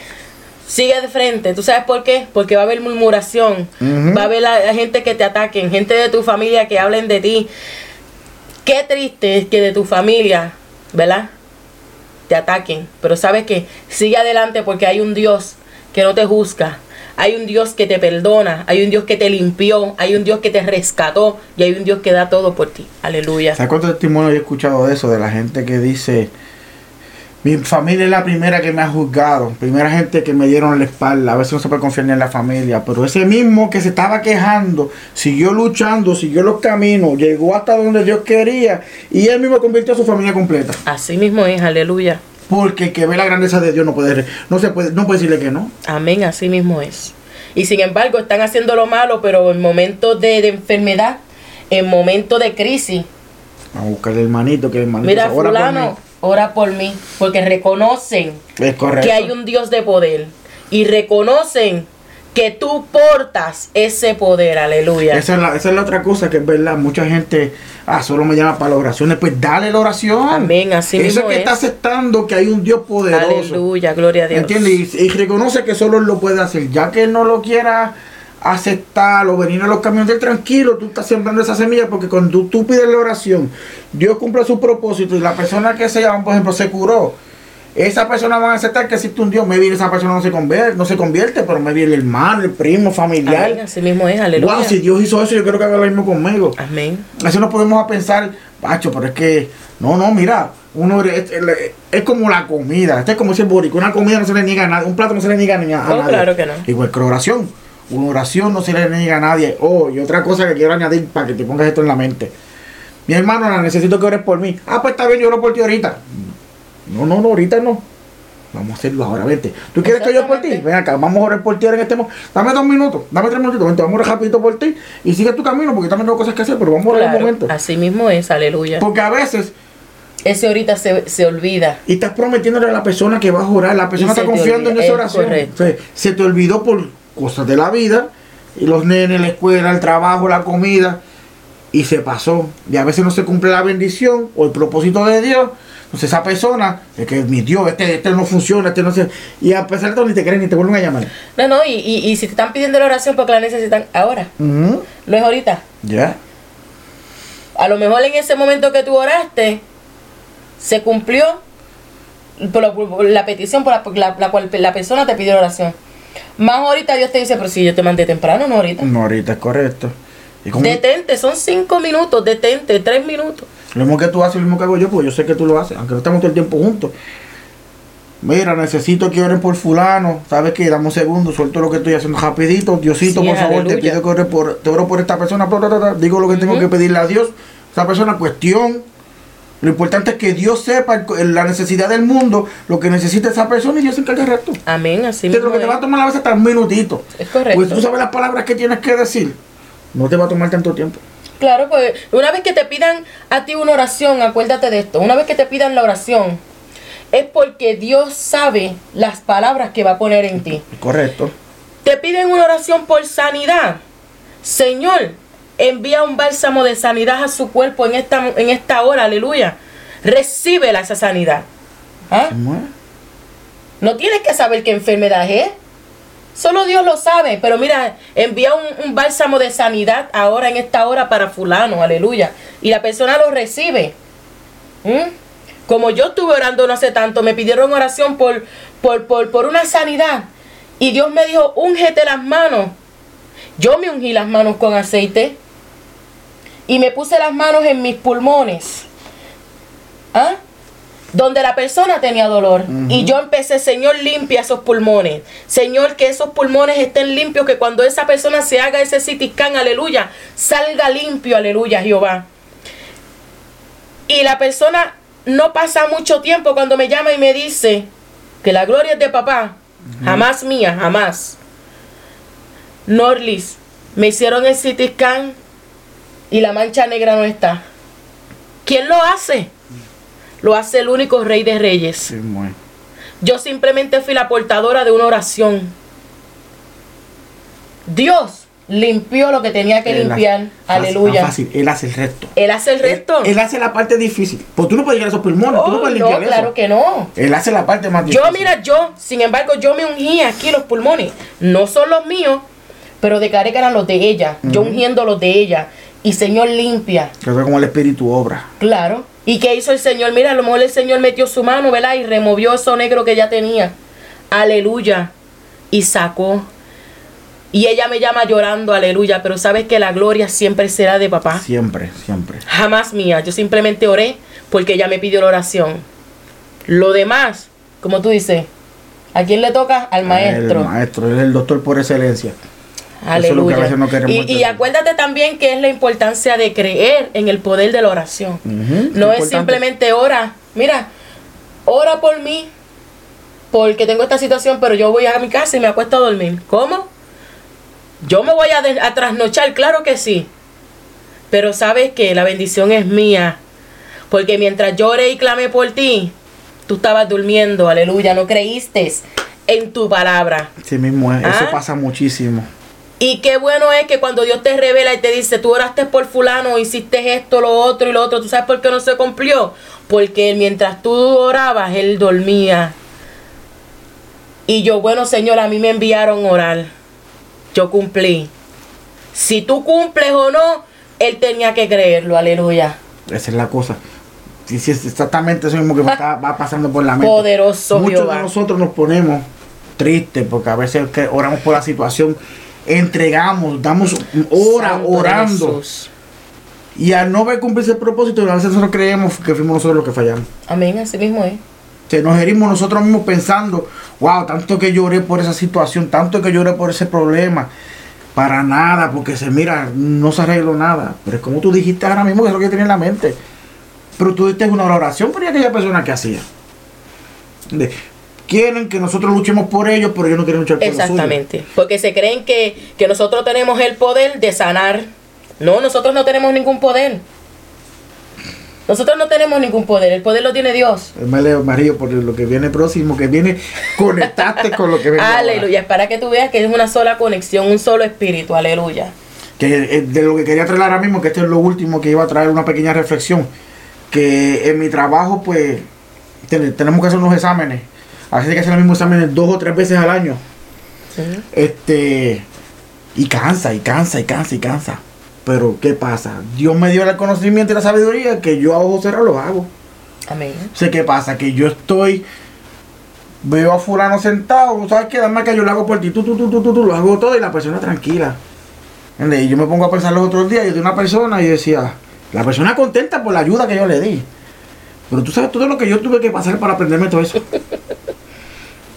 Sigue de frente. ¿Tú sabes por qué? Porque va a haber murmuración. Va a haber la, la gente que te ataquen, gente de tu familia que hablen de ti. Qué triste es que de tu familia, ¿verdad? Te ataquen. Pero sabes que sigue adelante porque hay un Dios que no te juzga. Hay un Dios que te perdona. Hay un Dios que te limpió. Hay un Dios que te rescató. Y hay un Dios que da todo por ti. Aleluya. ¿Sabes cuántos testimonios he escuchado de eso? De la gente que dice, mi familia es la primera que me ha juzgado, primera gente que me dieron la espalda, a veces no se puede confiar ni en la familia, pero ese mismo que se estaba quejando, siguió luchando, siguió los caminos, llegó hasta donde Dios quería y él mismo convirtió a su familia completa. Así mismo es. Aleluya. Porque el que ve la grandeza de Dios no puede, no se puede, no puede decirle que no. Amén, así mismo es. Y sin embargo, están haciendo lo malo, pero en momentos de, de enfermedad, en momentos de crisis, Vamos a buscar el hermanito, que el hermanito mira, se ora por fulano. Ora por mí, porque reconocen que hay un Dios de poder y reconocen que tú portas ese poder, aleluya. Esa es, la, esa es la otra cosa que es verdad. Mucha gente, ah, solo me llama para las oraciones. Pues dale la oración. Amén, así Eso mismo que es. está aceptando que hay un Dios poderoso. Aleluya, gloria a Dios. ¿Entiendes? Y, y reconoce que solo Él lo puede hacer. Ya que Él no lo quiera aceptar o venir a los caminos del tranquilo, tú estás sembrando esa semilla porque cuando tú, tú pides la oración, Dios cumple su propósito y la persona que se llama, por ejemplo, se curó. Esa persona va a aceptar que existe un Dios. Me esa persona no se convierte, no se convierte pero me el hermano, el primo, familiar. Amén, así mismo es, aleluya. Wow, si Dios hizo eso, yo creo que haga lo mismo conmigo. Amén. Eso no podemos a pensar, Pacho, pero es que, no, no, mira, uno es, es- es como la comida, este es como ese borico, una comida no se le niega a nadie, un plato no se le niega ni a, a Oh, nadie. claro que no. Igual que la oración, una oración no se le niega a nadie. Oh, y otra cosa que quiero añadir para que te pongas esto en la mente. Mi hermano, la necesito que ores por mí. Ah, pues está bien, yo oro por ti ahorita. No, no, no, ahorita no. Vamos a hacerlo ahora, vente. ¿Tú quieres que yo por ti? Ven acá, vamos a orar por ti ahora en este momento. Dame dos minutos, dame tres minutitos, vente, vamos a orar rapidito por ti y sigue tu camino porque también tengo cosas que hacer, pero vamos a orar un Claro, momento. así mismo es, aleluya. Porque a veces, Ese ahorita se, se olvida. y estás prometiéndole a la persona que vas a orar, la persona está confiando en esa es oración. correcto. O sea, se te olvidó por cosas de la vida, y los nenes, la escuela, el trabajo, la comida, y se pasó. Y a veces no se cumple la bendición o el propósito de Dios. Entonces esa persona, es que mi Dios, este, este no funciona, este no se... Y a pesar de todo ni te creen ni te vuelven a llamar. No, no, y, y, y si te están pidiendo la oración porque la necesitan ahora, no es ahorita. Ya. A lo mejor en ese momento que tú oraste, se cumplió por la, por la petición por la, por la- la cual la persona te pidió la oración. Más ahorita Dios te dice, pero si yo te mandé temprano, no ahorita. No, ahorita es correcto. Y Detente, son cinco minutos, detente, tres minutos. Lo mismo que tú haces, lo mismo que hago yo, porque yo sé que tú lo haces, aunque no estamos todo el tiempo juntos. Mira, necesito que oren por fulano. ¿Sabes qué? Dame un segundo, suelto lo que estoy haciendo rapidito. Diosito, Sí, por favor, te pido que ore por, te oro por esta persona. Digo lo que tengo que pedirle a Dios. Esa persona, cuestión. Lo importante es que Dios sepa la necesidad del mundo, lo que necesita esa persona y Dios se encarga del resto. Amén, así De lo mismo que te va a tomar a veces hasta un minutito. Es correcto. Pues tú sabes las palabras que tienes que decir. No te va a tomar tanto tiempo. Claro, pues una vez que te pidan a ti una oración, acuérdate de esto, una vez que te pidan la oración, es porque Dios sabe las palabras que va a poner en ti. Correcto. Te piden una oración por sanidad. Señor, envía un bálsamo de sanidad a su cuerpo en esta, en esta hora, aleluya. Recíbela esa sanidad. ¿Ah? No tienes que saber qué enfermedad es. Solo Dios lo sabe. Pero mira, envía un, un bálsamo de sanidad ahora en esta hora para fulano, aleluya. Y la persona lo recibe. ¿Mm? Como yo estuve orando no hace tanto, me pidieron oración por, por, por, por una sanidad. Y Dios me dijo, úngete las manos. Yo me ungí las manos con aceite. Y me puse las manos en mis pulmones. ¿Ah? donde la persona tenía dolor. Y yo empecé, Señor, limpia esos pulmones. Señor, que esos pulmones estén limpios, que cuando esa persona se haga ese CT scan, aleluya, salga limpio, aleluya, Jehová. Y la persona no pasa mucho tiempo cuando me llama y me dice que la gloria es de papá, jamás mía, jamás. Norlis, me hicieron el CT scan y la mancha negra no está. ¿Quién lo hace? lo hace el único rey de reyes. Sí. Yo simplemente fui la portadora de una oración. Dios limpió lo que tenía que Él limpiar. Aleluya. más fácil, él hace el resto. Él hace el resto. Él, él hace la parte difícil. Pues tú no puedes llegar a esos pulmones, tú no Oh, no, claro eso. que no. Él hace la parte más difícil. Yo, mira, yo, sin embargo, yo me ungí aquí los pulmones. No son los míos, pero declaré que eran los de ella. Yo ungiendo los de ella. Y Señor limpia. Que fue como el espíritu obra. Claro. ¿Y qué hizo el Señor? Mira, a lo mejor el Señor metió su mano, ¿verdad? Y removió eso negro que ella tenía. Aleluya. Y sacó. Y ella me llama llorando, aleluya. Pero sabes que la gloria siempre será de papá. Siempre, siempre. Jamás mía. Yo simplemente oré porque ella me pidió la oración. Lo demás, como tú dices, ¿a quién le toca? Al maestro. El maestro, él es el doctor por excelencia. Eso es lo que a Aleluya. veces no queremos y, y acuérdate también que es la importancia de creer en el poder de la oración. No es simplemente ora. Mira, ora por mí porque tengo esta situación, pero yo voy a mi casa y me acuesto a dormir. ¿Cómo? Yo me voy a, trasnochar, claro que sí. Pero sabes que la bendición es mía. Porque mientras lloré y clamé por ti, tú estabas durmiendo, aleluya, no creíste en tu palabra. Sí mismo es. Eso Ah. pasa muchísimo. Y qué bueno es que cuando Dios te revela y te dice, tú oraste por fulano, hiciste esto, lo otro y lo otro, ¿tú sabes por qué no se cumplió? Porque mientras tú orabas, él dormía. Y yo, bueno Señor, a mí me enviaron a orar. Yo cumplí. Si tú cumples o no, él tenía que creerlo, aleluya. Esa es la cosa. Sí, sí, es exactamente eso mismo que va pasando por la mente. Poderoso Muchos Jehová. de nosotros nos ponemos tristes porque a veces oramos por la situación, entregamos, damos hora Santo orando. Jesús. Y al no ver cumplirse el propósito, a veces nosotros creemos que fuimos nosotros los que fallamos. Amén, así mismo es. Se nos herimos nosotros mismos pensando, wow, tanto que lloré por esa situación, tanto que lloré por ese problema. Para nada, porque se mira, no se arregló nada. Pero es como tú dijiste ahora mismo que es lo que tenía en la mente. Pero tú diste una oración por aquella persona que hacía. Quieren que nosotros luchemos por ellos, pero ellos no quieren luchar por los suyos. Exactamente. Porque se creen que, que nosotros tenemos el poder de sanar. No, nosotros no tenemos ningún poder. Nosotros no tenemos ningún poder. El poder lo tiene Dios. Me leo, Mario, por lo que viene próximo, que viene, conectaste con lo que viene. ahora. Aleluya. Es para que tú veas que es una sola conexión, un solo espíritu. Aleluya. que eh, de lo que quería traer ahora mismo, que esto es lo último que iba a traer una pequeña reflexión, que en mi trabajo pues ten- tenemos que hacer unos exámenes, a veces hay que hacer los mismos exámenes dos o tres veces al año, este y cansa, y cansa, y cansa, y cansa. Pero ¿qué pasa? Dios me dio el conocimiento y la sabiduría que yo a ojos cerrados lo hago. Amén. Sé qué pasa, que yo estoy, veo a fulano sentado, ¿sabes qué? Dame que yo lo hago por ti, tú, tú, tú, tú, tú, tú, lo hago todo y la persona tranquila. Y yo me pongo a pensar los otros días, yo de una persona y decía, la persona contenta por la ayuda que yo le di. Pero tú sabes todo lo que yo tuve que pasar para aprenderme todo eso.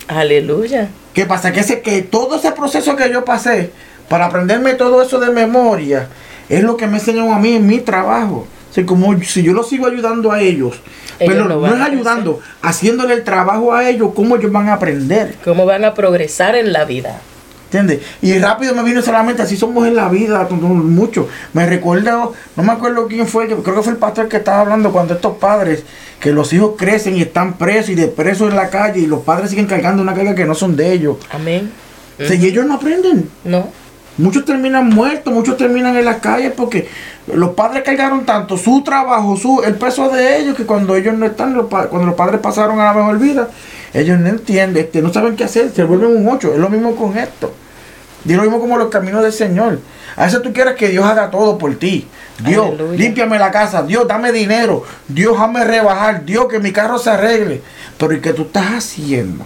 Aleluya. ¿Qué pasa? Que, ese, que todo ese proceso que yo pasé para aprenderme todo eso de memoria es lo que me enseñó a mí en mi trabajo. O sea, como si yo los sigo ayudando a ellos, Ellos pero lo no es ayudando, haciéndole el trabajo a ellos, cómo ellos van a aprender. ¿Cómo van a progresar en la vida? ¿Entiendes? Y rápido me vino solamente así somos en la vida, mucho. Me recuerdo, no me acuerdo quién fue, creo que fue el pastor que estaba hablando cuando estos padres, que los hijos crecen y están presos y de presos en la calle y los padres siguen cargando una carga que no son de ellos. Amén. O sea, y ellos no aprenden. No. Muchos terminan muertos, muchos terminan en las calles porque los padres cargaron tanto su trabajo, su el peso de ellos, que cuando ellos no están, los cuando los padres pasaron a la mejor vida, ellos no entienden, este, no saben qué hacer, se vuelven un ocho. Es lo mismo con esto. Y es lo mismo como los caminos del Señor. A veces tú quieres que Dios haga todo por ti. Dios, Aleluya. límpiame la casa. Dios, dame dinero. Dios, hazme rebajar. Dios, que mi carro se arregle. Pero ¿y qué tú estás haciendo?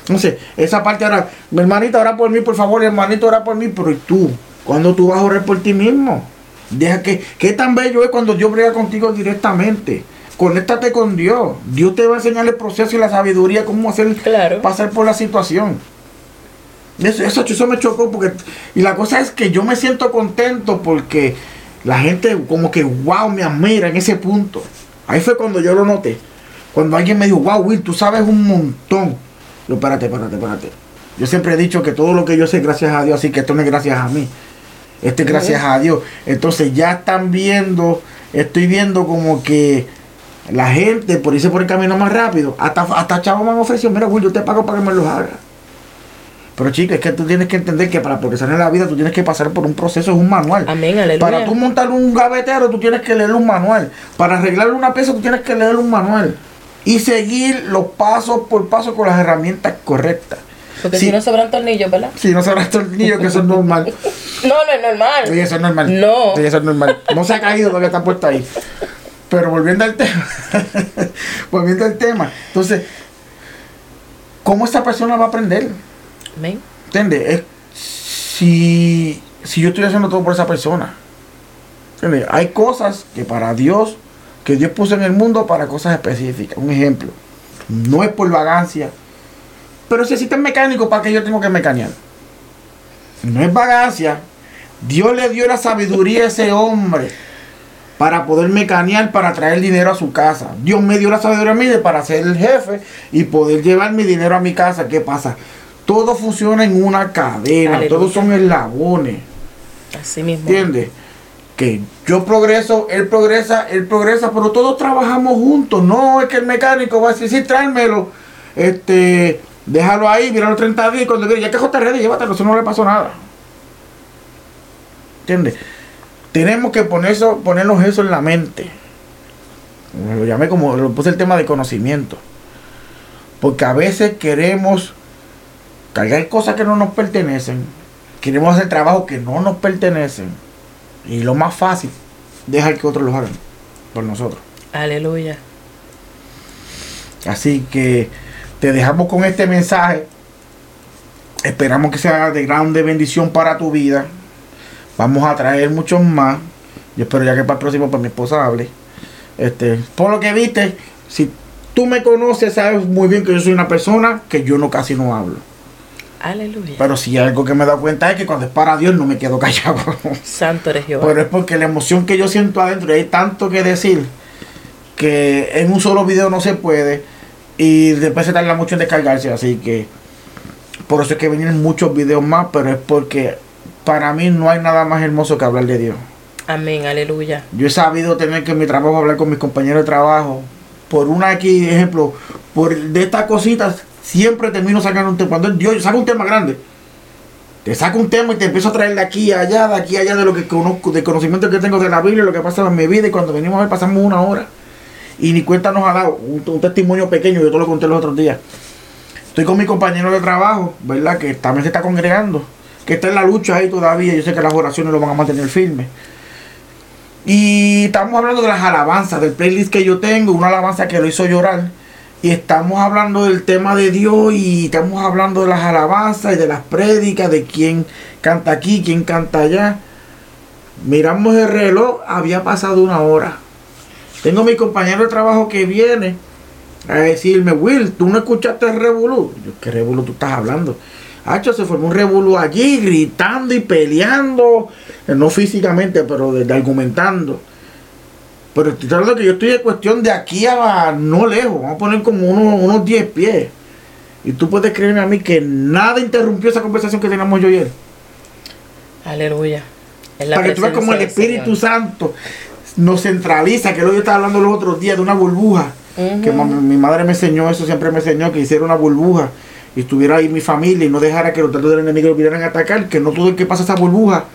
Entonces, esa parte ahora, mi hermanita, ora por mí, por favor, hermanito, ora por mí, pero ¿y tú? ¿Cuándo tú vas a orar por ti mismo? Deja que, qué tan bello es cuando Dios brega contigo directamente. Conéctate con Dios. Dios te va a enseñar el proceso y la sabiduría, cómo hacer, Claro. pasar por la situación. Eso, eso, eso me chocó porque, y la cosa es que yo me siento contento porque la gente como que, wow, me admira en ese punto. Ahí fue cuando yo lo noté. Cuando alguien me dijo, wow, Will, tú sabes un montón. Yo, espérate, espérate, espérate. Yo siempre he dicho que todo lo que yo sé es gracias a Dios, así que esto no es gracias a mí. Esto es gracias a Dios. Entonces ya están viendo, estoy viendo como que La gente, por irse por el camino más rápido, hasta, hasta chavos me han ofrecido, mira, Will, yo te pago para que me los haga. Pero chica, es que tú tienes que entender que para progresar en la vida tú tienes que pasar por un proceso, es un manual. Amén, aleluya. Para tú montar un gavetero tú tienes que leer un manual. Para arreglar una pieza tú tienes que leer un manual. Y seguir los pasos por paso con las herramientas correctas. Porque Sí. si no sobran tornillos, ¿verdad? Si no sobran tornillos, que eso es normal. No, no es normal. Sí, eso es normal. No. Sí, eso es normal. No se ha caído porque está puesto ahí. Pero volviendo al tema. volviendo al tema. Entonces, ¿cómo esta persona va a aprender? Amén. ¿Entiendes? Es si, si yo estoy haciendo todo por esa persona. ¿Entiendes? Hay cosas que para Dios, que Dios puso en el mundo para cosas específicas. Un ejemplo. No es por vagancia. Pero si existen mecánicos, ¿para qué yo tengo que mecanear? No es vagancia. Dios le dio la sabiduría a ese hombre para poder mecanear, para traer dinero a su casa. Dios me dio la sabiduría a mí de para ser el jefe y poder llevar mi dinero a mi casa. ¿Qué pasa? Todo funciona en una cadena, Aleluya. todos son eslabones. Así mismo. ¿Entiendes? Que yo progreso, él progresa, él progresa, pero todos trabajamos juntos. No es que el mecánico va a decir, sí, tráemelo, este, déjalo ahí, mira los 30 días cuando ya que está ready, llévatelo, eso no le pasó nada. ¿Entiendes? Tenemos que poner eso, ponernos eso en la mente. Lo llamé como, lo puse el tema de conocimiento. Porque a veces queremos cargar cosas que no nos pertenecen. Queremos hacer trabajo que no nos pertenecen. Y lo más fácil, dejar que otros lo hagan por nosotros. Aleluya. Así que te dejamos con este mensaje. Esperamos que sea de grande bendición para tu vida. Vamos a traer muchos más. Yo espero ya que para el próximo para mi esposa hable. Este, por lo que viste, si tú me conoces, sabes muy bien que yo soy una persona que yo no casi no hablo. Aleluya. Pero si algo que me he dado cuenta es que cuando es para Dios no me quedo callado. Santo eres Jehová. Pero es porque la emoción que yo siento adentro, y hay tanto que decir, que en un solo video no se puede, y después se tarda mucho en descargarse, así que por eso es que vienen muchos videos más, pero es porque para mí no hay nada más hermoso que hablar de Dios. Amén. Aleluya. Yo he sabido tener que en mi trabajo hablar con mis compañeros de trabajo. Por una aquí, ejemplo, por de estas cositas, siempre termino sacando un tema. Cuando Dios saca un tema grande, te saco un tema y te empiezo a traer de aquí a allá, de aquí a allá, de lo que conozco, de conocimiento que tengo de la Biblia, lo que pasa en mi vida. Y cuando venimos a ver, pasamos una hora. Y ni cuenta nos ha dado un, un testimonio pequeño, yo te lo conté los otros días. Estoy con mi compañero de trabajo, ¿verdad? Que también se está congregando, que está en la lucha ahí todavía. Yo sé que las oraciones lo van a mantener firme. Y estamos hablando de las alabanzas, del playlist que yo tengo, una alabanza que lo hizo llorar. Y estamos hablando del tema de Dios y estamos hablando de las alabanzas y de las prédicas, de quién canta aquí, quién canta allá. Miramos el reloj, había pasado una hora. Tengo mi compañero de trabajo que viene a decirme, Will, ¿tú no escuchaste el revolú? Yo, ¿qué revolú tú estás hablando? Hacho, se formó un revolú allí, gritando y peleando, eh, no físicamente, pero de, de argumentando. Pero estoy hablando que yo estoy de cuestión de aquí a no lejos, vamos a poner como unos, unos 10 pies. Y tú puedes creerme a mí que nada interrumpió esa conversación que teníamos yo y él. Aleluya. Para que tú veas como el Espíritu. Santo nos centraliza, que es lo que yo estaba hablando los otros días de una burbuja. Que mi madre me enseñó eso, siempre me enseñó que hiciera una burbuja y estuviera ahí mi familia y no dejara que los datos del enemigo lo vinieran a atacar, que no todo el que pasa esa burbuja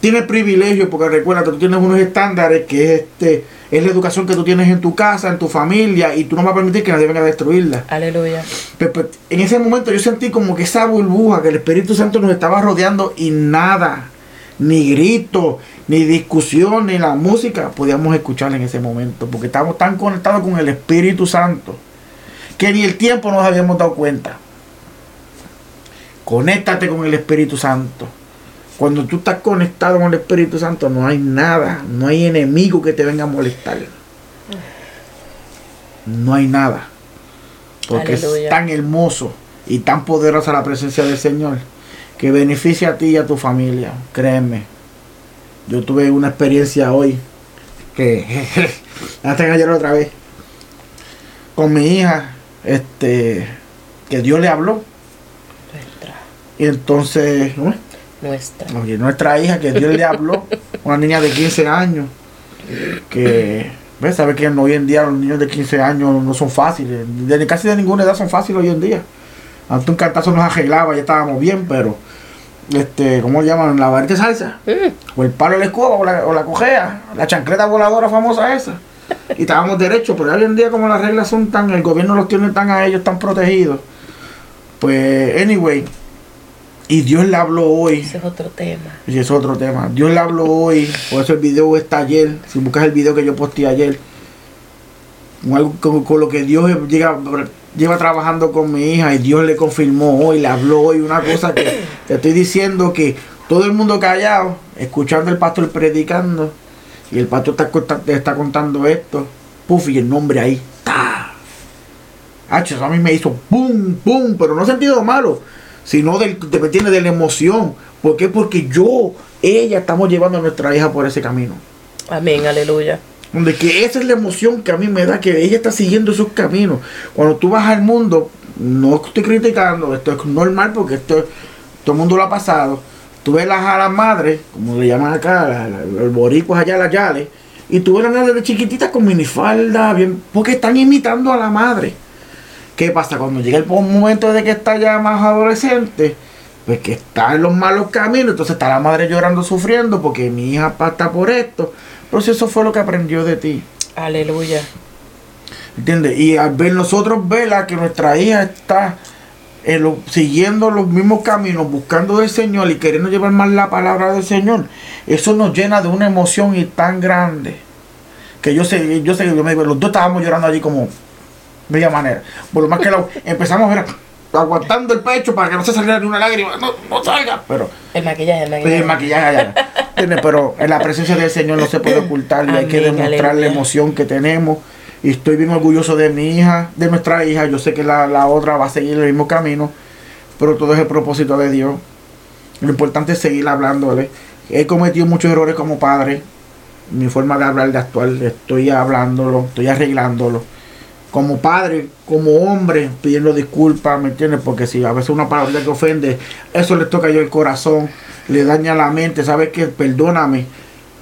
tiene privilegio, porque recuerda que tú tienes unos estándares que es este es la educación que tú tienes en tu casa, en tu familia, y tú no vas a permitir que nadie venga a destruirla. Aleluya. Pero, pero, en ese momento yo sentí como que esa burbuja, que el Espíritu Santo nos estaba rodeando y nada, ni grito, ni discusión, ni la música podíamos escuchar en ese momento, porque estábamos tan conectados con el Espíritu Santo que ni el tiempo nos habíamos dado cuenta. Conéctate con el Espíritu Santo. Cuando tú estás conectado con el Espíritu Santo, no hay nada, no hay enemigo que te venga a molestar. No hay nada. Porque Aleluya. es tan hermoso y tan poderosa la presencia del Señor que beneficia a ti y a tu familia. Créeme. Yo tuve una experiencia hoy que hasta ayer otra vez con mi hija, este, que Dios le habló Nuestra. y entonces. Nuestra. Oye, nuestra hija que Dios le habló, una niña de 15 años, que ¿Ves? Sabes que hoy en día los niños de 15 años no son fáciles. De casi de ninguna edad son fáciles hoy en día. Antes un cantazo nos arreglaba, ya estábamos bien, pero este, ¿cómo le llaman? La varita salsa. Mm. O el palo de la escoba, o la, o la cojea, la chancleta voladora famosa esa. Y estábamos derechos, pero hoy en día como las reglas son tan, el gobierno los tiene tan a ellos, tan protegidos. Pues, anyway, y Dios le habló hoy. Ese es otro tema. Y es otro tema. Dios le habló hoy. Por eso el video está ayer. Si buscas el video que yo posté ayer. Con, con, lo que Dios llega, lleva trabajando con mi hija y Dios le confirmó hoy, le habló hoy una cosa que te estoy diciendo que todo el mundo callado, escuchando el pastor predicando y el pastor está, está contando esto, puf, y el nombre ahí, ta. eso a mí me hizo pum, pum, pero no sentido malo sino del, de, tiene de la emoción. ¿Por qué? Porque yo, ella, estamos llevando a nuestra hija por ese camino. Amén, aleluya. Donde que esa es la emoción que a mí me da, que ella está siguiendo esos caminos. Cuando tú vas al mundo, no estoy criticando, esto es normal porque esto todo el mundo lo ha pasado. Tú ves las, a las madres, como le llaman acá, los boricuas allá, las yales, y tú ves las de chiquititas con minifalda, bien, porque están imitando a la madre. ¿Qué pasa? Cuando llega el momento de que está ya más adolescente, pues que está en los malos caminos, entonces está la madre llorando, sufriendo, porque mi hija pasa por esto. Pero si eso fue lo que aprendió de ti. Aleluya. ¿Entiendes? Y al ver nosotros verla que nuestra hija está siguiendo los mismos caminos, buscando del Señor y queriendo llevar más la palabra del Señor, eso nos llena de una emoción y tan grande. Que yo sé, yo sé, yo me, los dos estábamos llorando allí como, bella manera. Por lo más que lo, empezamos a ver aguantando el pecho para que no se saliera ni una lágrima, no, no salga, pero el maquillaje, el maquillaje. El maquillaje pero en la presencia del Señor no se puede ocultar y hay que demostrar la emoción que tenemos. Y estoy bien orgulloso de mi hija, de nuestra hija. Yo sé que la, la otra va a seguir el mismo camino, pero todo es el propósito de Dios. Lo importante es seguir hablándole. He cometido muchos errores como padre. Mi forma de hablar, de actuar, estoy hablándolo, estoy arreglándolo como padre, como hombre, pidiendo disculpas, ¿me entiendes? Porque si a veces una palabra que ofende, eso le toca yo el corazón, le daña la mente, ¿sabes qué? Perdóname,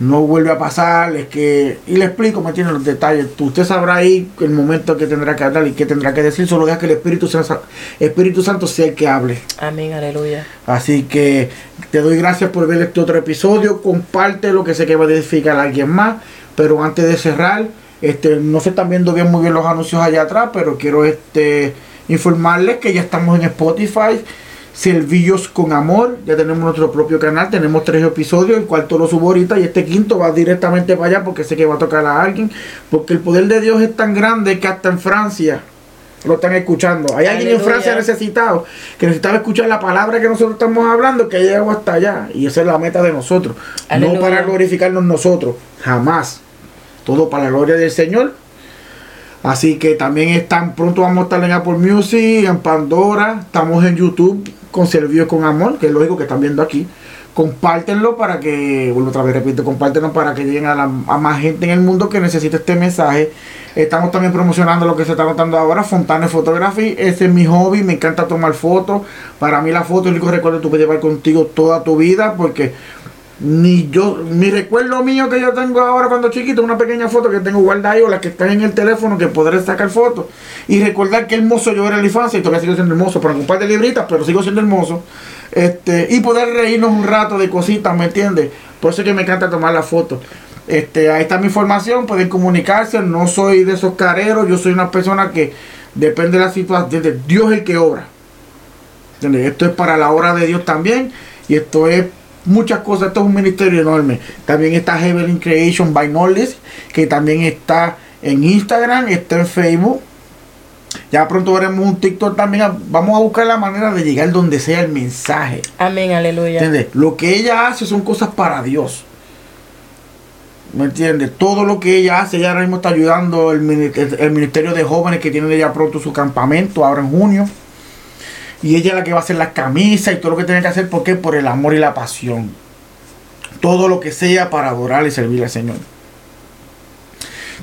no vuelve a pasar, es que... Y le explico, ¿me entiendes? Los detalles. Usted sabrá ahí el momento que tendrá que hablar y qué tendrá que decir, solo deja que el Espíritu Santo, Espíritu Santo sea el que hable. Amén, aleluya. Así que te doy gracias por ver este otro episodio, comparte lo que sé que va a edificar a alguien más, pero antes de cerrar este, no se están viendo bien muy bien los anuncios allá atrás, pero quiero este informarles que ya estamos en Spotify. Servillos con Amor, ya tenemos nuestro propio canal, tenemos tres episodios, el cuarto lo subo ahorita y este quinto va directamente para allá porque sé que va a tocar a alguien, porque el poder de Dios es tan grande que hasta en Francia lo están escuchando. Hay alguien en Francia necesitado, que necesitaba escuchar la palabra que nosotros estamos hablando, que llegado hasta allá. Y esa es la meta de nosotros. No para glorificarnos nosotros, jamás. Todo para la gloria del Señor. Así que también están, pronto vamos a estar en Apple Music, en Pandora, estamos en YouTube con Servicio con Amor, que es lógico que están viendo aquí. Compártenlo para que, vuelvo otra vez, repito, compártenlo para que lleguen a, a más gente en el mundo que necesite este mensaje. Estamos también promocionando lo que se está notando ahora, Fontana Photography. Ese es mi hobby, me encanta tomar fotos. Para mí la foto es el único recuerdo que tú puedes llevar contigo toda tu vida porque ni yo, mi recuerdo mío que yo tengo ahora cuando chiquito, una pequeña foto que tengo guardada ahí o la que está en el teléfono que podré sacar fotos y recordar que hermoso yo era en la infancia y todavía sigo siendo hermoso, por un par de libritas, pero sigo siendo hermoso. Este, y poder reírnos un rato de cositas, ¿me entiendes? Por eso es que me encanta tomar la foto. Este, ahí está mi información, pueden comunicarse, no soy de esos careros, yo soy una persona que depende de la situación, de Dios el que obra. Esto es para la obra de Dios también y esto es muchas cosas. Esto es un ministerio enorme. También está Heavenly Creation by Knowledge, que también está en Instagram, está en Facebook. Ya pronto veremos un TikTok también. Vamos a buscar la manera de llegar donde sea el mensaje. Amén, aleluya. Lo que ella hace son cosas para Dios. ¿Me entiendes? Todo lo que ella hace, ella ahora mismo está ayudando el, el Ministerio de Jóvenes que tiene ya pronto su campamento, ahora en junio. Y ella es la que va a hacer las camisas y todo lo que tiene que hacer. ¿Por qué? Por el amor y la pasión. Todo lo que sea para adorar y servir al Señor.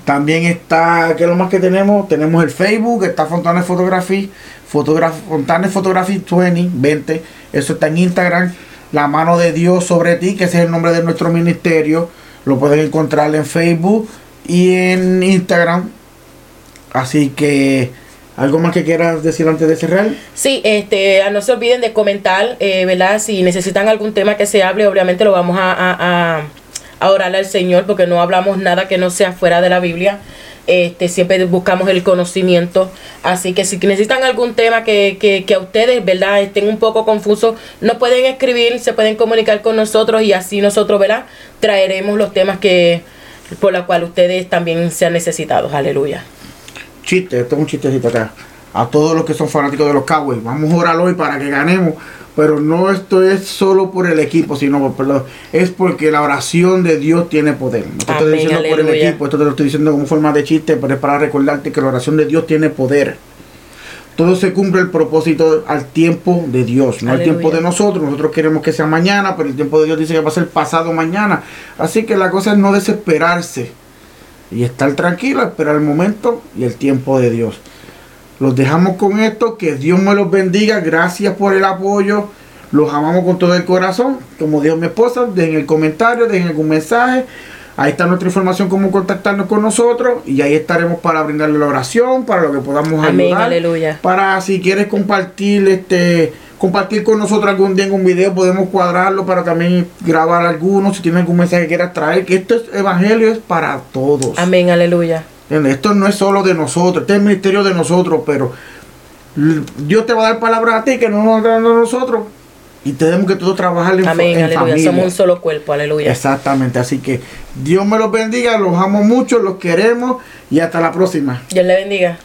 También está, ¿qué es lo más que tenemos? Tenemos el Facebook, está Fontanes Photography, Fontanes Photography 20, 20. Eso está en Instagram. La mano de Dios sobre ti, que ese es el nombre de nuestro ministerio. Lo pueden encontrar en Facebook y en Instagram. Así que, ¿algo más que quieras decir antes de cerrar? Sí, este, no se olviden de comentar, eh, ¿verdad? Si necesitan algún tema que se hable, obviamente lo vamos a, a, al Señor, porque no hablamos nada que no sea fuera de la Biblia. Este, siempre buscamos el conocimiento. Así que si necesitan algún tema que, que, que a ustedes, ¿verdad?, estén un poco confusos, nos pueden escribir, se pueden comunicar con nosotros y así nosotros, ¿verdad?, traeremos los temas que por los cuales ustedes también sean necesitados. Aleluya. Chiste, esto es un chistecito acá. A todos los que son fanáticos de los Cowboys, vamos a orar hoy para que ganemos. Pero no esto es solo por el equipo, sino por, es porque la oración de Dios tiene poder. No te estoy diciendo por el equipo, esto te lo estoy diciendo como forma de chiste, pero es para recordarte que la oración de Dios tiene poder. Todo se cumple el propósito al tiempo de Dios, no al tiempo de nosotros. Nosotros queremos que sea mañana, pero el tiempo de Dios dice que va a ser pasado mañana. Así que la cosa es no desesperarse y estar tranquilo, esperar el momento y el tiempo de Dios. Los dejamos con esto, que Dios me los bendiga, gracias por el apoyo, los amamos con todo el corazón, como dijo mi esposa, dejen el comentario, dejen algún mensaje, ahí está nuestra información, cómo contactarnos con nosotros y ahí estaremos para brindarle la oración, para lo que podamos Amén, ayudar, aleluya. para si quieres compartir este compartir con nosotros algún día en un video podemos cuadrarlo para también grabar algunos si tienes algún mensaje que quieras traer que esto es evangelio es para todos Amén, aleluya. Esto no es solo de nosotros, este es el ministerio de nosotros, pero Dios te va a dar palabras a ti que no nos dando a nosotros. Y tenemos que todos trabajar en, Amén, en aleluya. familia. Somos un solo cuerpo, aleluya. Exactamente, así que Dios me los bendiga, los amo mucho, los queremos y hasta la próxima. Dios le bendiga.